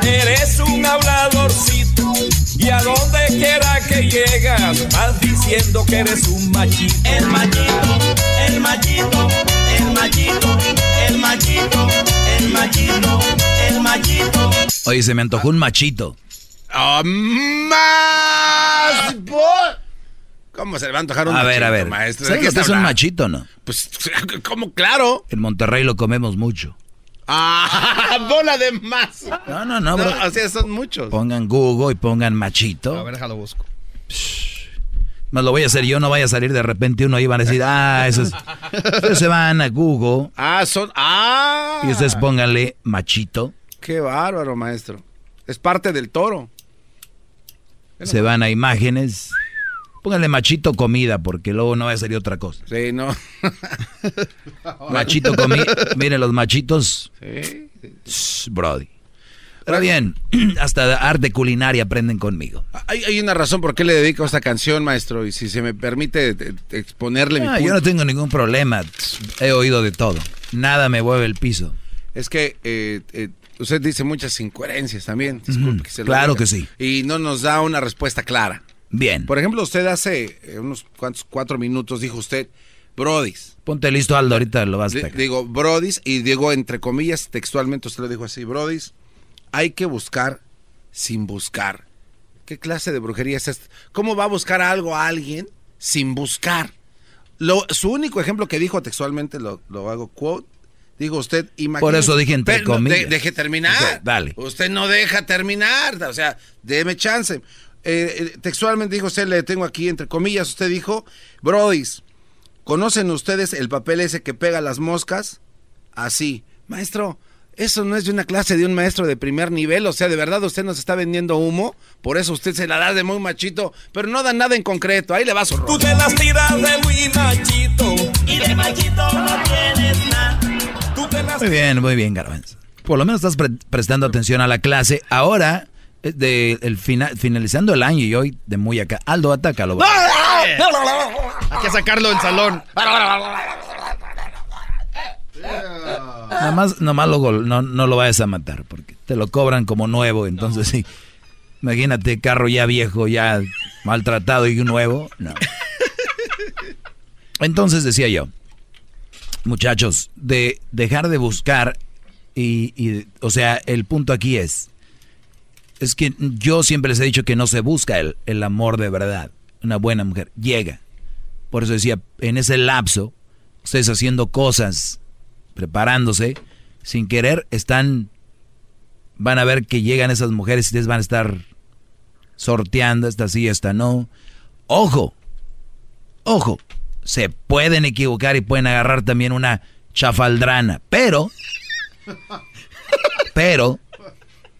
Eres un habladorcito y a donde quiera que llegas vas diciendo que eres un machito. El machito, el machito, el machito, el machito, el machito, el machito. Oye, se me antojó un machito. ¡Ah, ¡Más! por- ¿Cómo se le va a antojar un A ver, a machito, ver. maestro? ¿De ¿Sabes lo que es un machito, no? Pues, ¿cómo? Claro. En Monterrey lo comemos mucho. ¡Ah! ¡Bola de más! No, no, no, bro. o sea, son muchos. Pongan Google y pongan machito. A ver, déjalo busco. Más lo voy a hacer yo, no vaya a salir de repente uno y van a decir, ah, eso es. Ustedes se van a Google Ah, son. ¡Ah! y ustedes pónganle machito. Qué bárbaro, maestro. Es parte del toro. Se van a imágenes. Pónganle machito comida porque luego no va a salir otra cosa. Sí, no. Machito comida. Miren los machitos. Sí. Shh, Brody. Pero bien, hasta arte culinaria aprenden conmigo. Hay, hay una razón por qué le dedico esta canción, maestro, y si se me permite eh, exponerle mi Ah, punto. yo no tengo ningún problema. He oído de todo. Nada me mueve el piso. Es que eh, eh, usted dice muchas incoherencias también. Disculpe que se lo Claro diga. que sí. Y no nos da una respuesta clara. Bien. Por ejemplo, usted hace eh, unos cuantos cuatro minutos dijo usted, Brodis. Ponte listo, Aldo, ahorita lo vas a digo, Brodis, y digo entre comillas, textualmente usted lo dijo así, Brodis, hay que buscar sin buscar. ¿Qué clase de brujería es esta? ¿Cómo va a buscar algo a alguien sin buscar? Lo, su único ejemplo que dijo textualmente, lo, lo hago quote, dijo usted, imagínese- Por eso dije entre comillas. de- deje terminar. Dale. Usted no deja terminar, o sea, déme chance. Eh, eh, textualmente dijo usted, le tengo aquí entre comillas, usted dijo, Brodis, ¿conocen ustedes el papel ese que pega las moscas? Así, maestro, eso no es de una clase de un maestro de primer nivel, o sea, de verdad usted nos está vendiendo humo, por eso usted se la da de muy machito, pero no da nada en concreto, ahí le va su Tú te las tiras de muy machito y de machito no tienes nada. Muy bien, muy bien, Garbanzo. Por lo menos estás pre- prestando atención a la clase. Ahora, de el fina- finalizando el año y hoy de muy acá. Aldo, atácalo. Hay que sacarlo del salón. Nada más, nomás lo no, no lo vayas a matar porque te lo cobran como nuevo. Entonces, sí. Imagínate, carro ya viejo, ya maltratado y nuevo. No. Entonces decía yo, muchachos, de dejar de buscar y, y, o sea, el punto aquí es, es que yo siempre les he dicho que no se busca el, el amor de verdad. Una buena mujer llega. Por eso decía, en ese lapso, ustedes haciendo cosas, preparándose, sin querer, están, van a ver que llegan esas mujeres y ustedes van a estar sorteando, esta sí, esta no. Ojo, ojo, se pueden equivocar y pueden agarrar también una chafaldrana, pero, pero,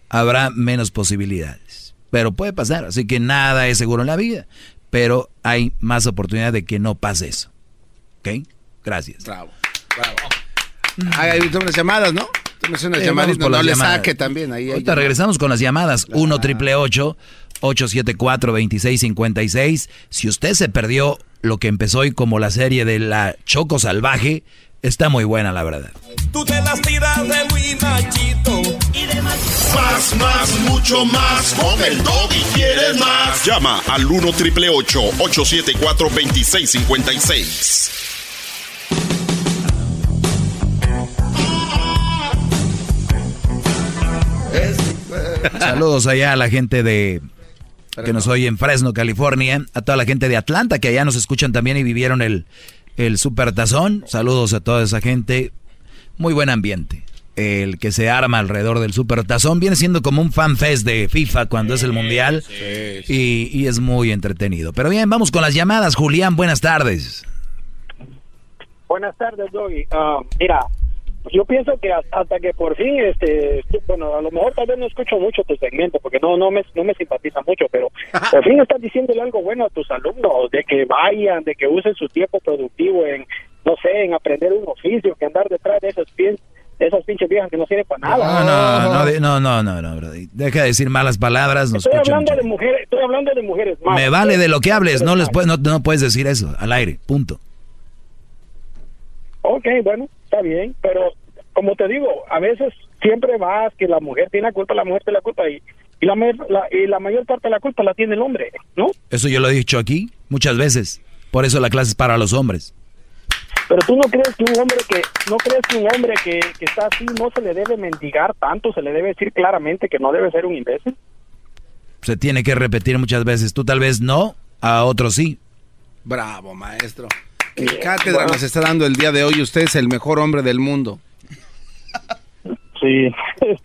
habrá menos posibilidades. Pero puede pasar, así que nada es seguro en la vida, pero hay más oportunidad de que no pase eso. ¿Ok? Gracias. Bravo, bravo. Hay unas llamadas, ¿no? Unas Eh, por no las le llamadas. saque también. Ahí hay Ahorita regresamos con las llamadas. 1 triple 874 2656 Si usted se perdió lo que empezó hoy como la serie de la Choco Salvaje, está muy buena, la verdad. Tú te las tiras de muy machito y de machito. Más, más, mucho más. Con el y quieres más. Llama al 1 triple 874 2656. Saludos allá a la gente de que nos oye en Fresno, California, a toda la gente de Atlanta que allá nos escuchan también y vivieron el, el super tazón. Saludos a toda esa gente. Muy buen ambiente. El que se arma alrededor del super tazón viene siendo como un fan fest de FIFA cuando es el mundial y, y es muy entretenido. Pero bien, vamos con las llamadas. Julián, buenas tardes. Buenas tardes, Doggy. Ah, mira, yo pienso que hasta que por fin, este, bueno, a lo mejor tal vez no escucho mucho tu segmento porque no no me no me simpatiza mucho, pero por fin estás diciéndole algo bueno a tus alumnos de que vayan, de que usen su tiempo productivo en, no sé, en aprender un oficio, que andar detrás de esos pies de esas pinches viejas que no sirven para No, nada. no, no, no, no, no, no, brody. Deja de decir malas palabras, nos Estoy hablando de mujeres, estoy hablando de mujeres. Me vale de lo que hables, no les puedes, no, no puedes decir eso al aire, punto. Ok, bueno, está bien, pero como te digo, a veces siempre vas que la mujer tiene la culpa, la mujer tiene la culpa y, y, la- y la mayor parte de la culpa la tiene el hombre, ¿no? Eso yo lo he dicho aquí muchas veces. Por eso la clase es para los hombres. Pero tú no crees que un hombre que no crees que un hombre que, que está así no se le debe mendigar tanto, se le debe decir claramente que no debe ser un imbécil. Se tiene que repetir muchas veces. Tú tal vez no, a otros sí. Bravo, maestro. ¿Qué cátedra nos está dando el día de hoy? Usted es el mejor hombre del mundo. Sí.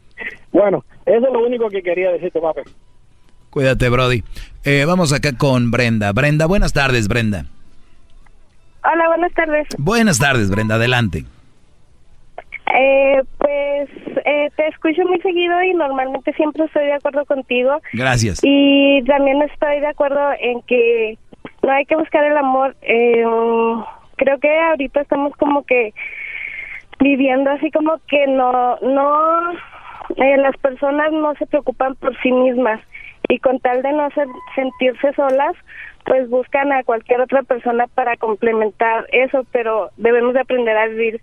bueno, eso es lo único que quería decirte, papi. Cuídate, Brody. Eh, vamos acá con Brenda. Brenda, buenas tardes, Brenda. Hola, buenas tardes. Buenas tardes, Brenda, adelante. Eh, pues eh, te escucho muy seguido y normalmente siempre estoy de acuerdo contigo. Gracias. Y también estoy de acuerdo en que no hay que buscar el amor. Eh, creo que ahorita estamos como que viviendo así como que no, no, eh, las personas no se preocupan por sí mismas y con tal de no ser- sentirse solas, pues buscan a cualquier otra persona para complementar eso, pero debemos de aprender a vivir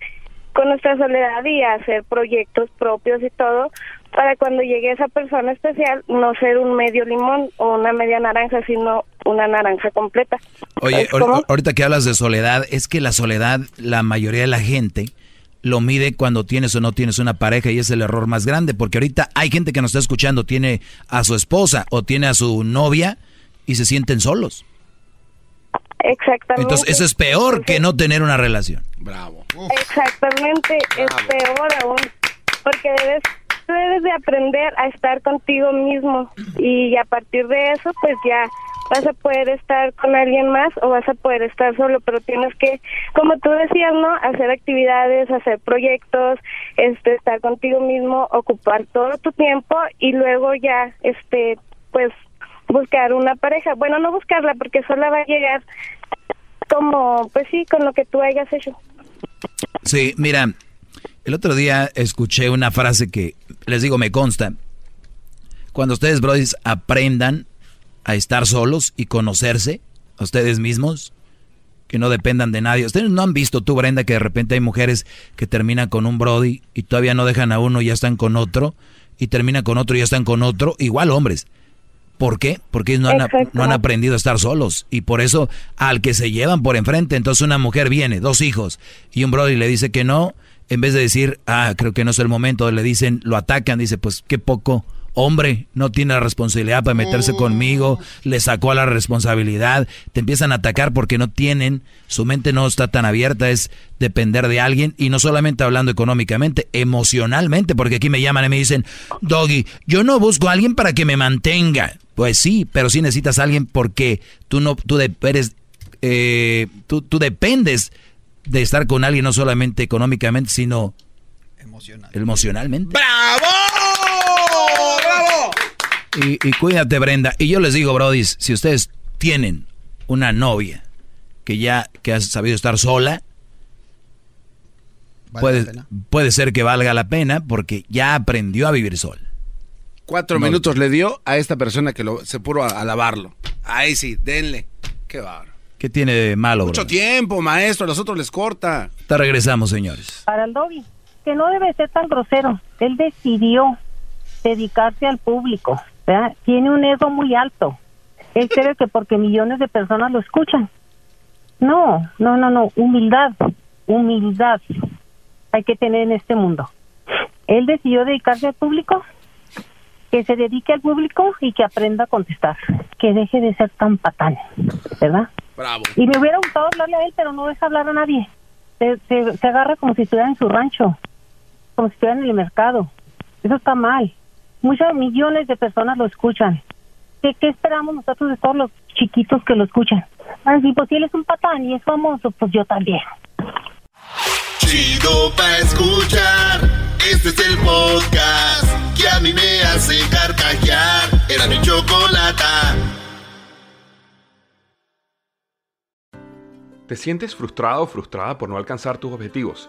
con nuestra soledad y hacer proyectos propios y todo para cuando llegue esa persona especial no ser un medio limón o una media naranja, sino una naranja completa. Oye, ahorita que hablas de soledad, es que la soledad, la mayoría de la gente lo mide cuando tienes o no tienes una pareja y es el error más grande, porque ahorita hay gente que nos está escuchando, tiene a su esposa o tiene a su novia y se sienten solos. Exactamente. Entonces, eso es peor que no tener una relación. Bravo. Exactamente, es peor aún, porque debes, debes de aprender a estar contigo mismo y a partir de eso pues ya vas a poder estar con alguien más o vas a poder estar solo, pero tienes que, como tú decías, ¿no? Hacer actividades, hacer proyectos, este, estar contigo mismo, ocupar todo tu tiempo y luego ya, este, pues buscar una pareja. Bueno, no buscarla porque sola va a llegar como, pues sí, con lo que tú hayas hecho. Sí, mira, el otro día escuché una frase que les digo me consta. Cuando ustedes, brodis, aprendan a estar solos y conocerse a ustedes mismos, que no dependan de nadie. Ustedes no han visto tú, Brenda, que de repente hay mujeres que terminan con un brody y todavía no dejan a uno y ya están con otro, y terminan con otro y ya están con otro, igual hombres. ¿Por qué? Porque ellos no han, no han aprendido a estar solos. Y por eso al que se llevan por enfrente, entonces una mujer viene, dos hijos, y un brody le dice que no, en vez de decir, ah, creo que no es el momento, le dicen, lo atacan, dice, pues qué poco hombre, no tiene la responsabilidad para meterse conmigo, le sacó a la responsabilidad, te empiezan a atacar porque no tienen, su mente no está tan abierta, es depender de alguien, y no solamente hablando económicamente, emocionalmente, porque aquí me llaman y me dicen, Doggy, yo no busco a alguien para que me mantenga. Pues sí, pero sí necesitas a alguien porque tú no, tú de- eres, eh, tú, tú dependes de estar con alguien no solamente económicamente, sino emocionalmente. ¡Bravo! Y, y cuídate, Brenda. Y yo les digo, brodis, si ustedes tienen una novia que ya que ha sabido estar sola, puede, puede ser que valga la pena porque ya aprendió a vivir sol. Cuatro minutos le dio a esta persona que lo, se puso a, lavarlo. Ahí sí, denle. Qué bárbaro. ¿Qué tiene de malo, Mucho tiempo, maestro. A los otros les corta. Te regresamos, señores. Para el Doggy, que no debe ser tan grosero. Él decidió dedicarse al público. ¿Verdad? Tiene un ego muy alto. Él cree que porque millones de personas lo escuchan. No, no, no, no. Humildad. Humildad hay que tener en este mundo. Él decidió dedicarse al público, que se dedique al público y que aprenda a contestar, que deje de ser tan patán, ¿verdad? Bravo. Y me hubiera gustado hablarle a él, pero no deja hablar a nadie. Se, se, agarra como si estuviera en su rancho, como si estuviera en el mercado. Eso está mal. Muchos millones de personas lo escuchan. ¿Qué, qué esperamos nosotros de todos los chiquitos que lo escuchan? Ah, sí, pues si él es un patán y es famoso, pues yo también. Chido pa' escuchar. Este es el podcast que a mí me hace carcajear. Era mi chocolata. ¿Te sientes frustrado o frustrada por no alcanzar tus objetivos?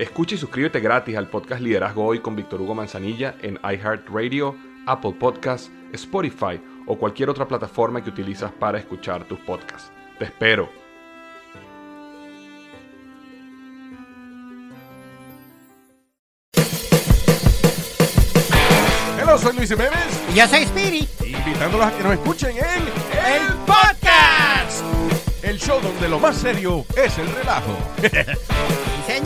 Escucha y suscríbete gratis al podcast Liderazgo Hoy con Víctor Hugo Manzanilla en iHeartRadio, Apple Podcasts, Spotify o cualquier otra plataforma que utilizas para escuchar tus podcasts. Te espero. soy Luis Jiménez. Y yo soy Spirit. Invitándolos a que nos escuchen en El Podcast. El show donde lo más serio es el relajo.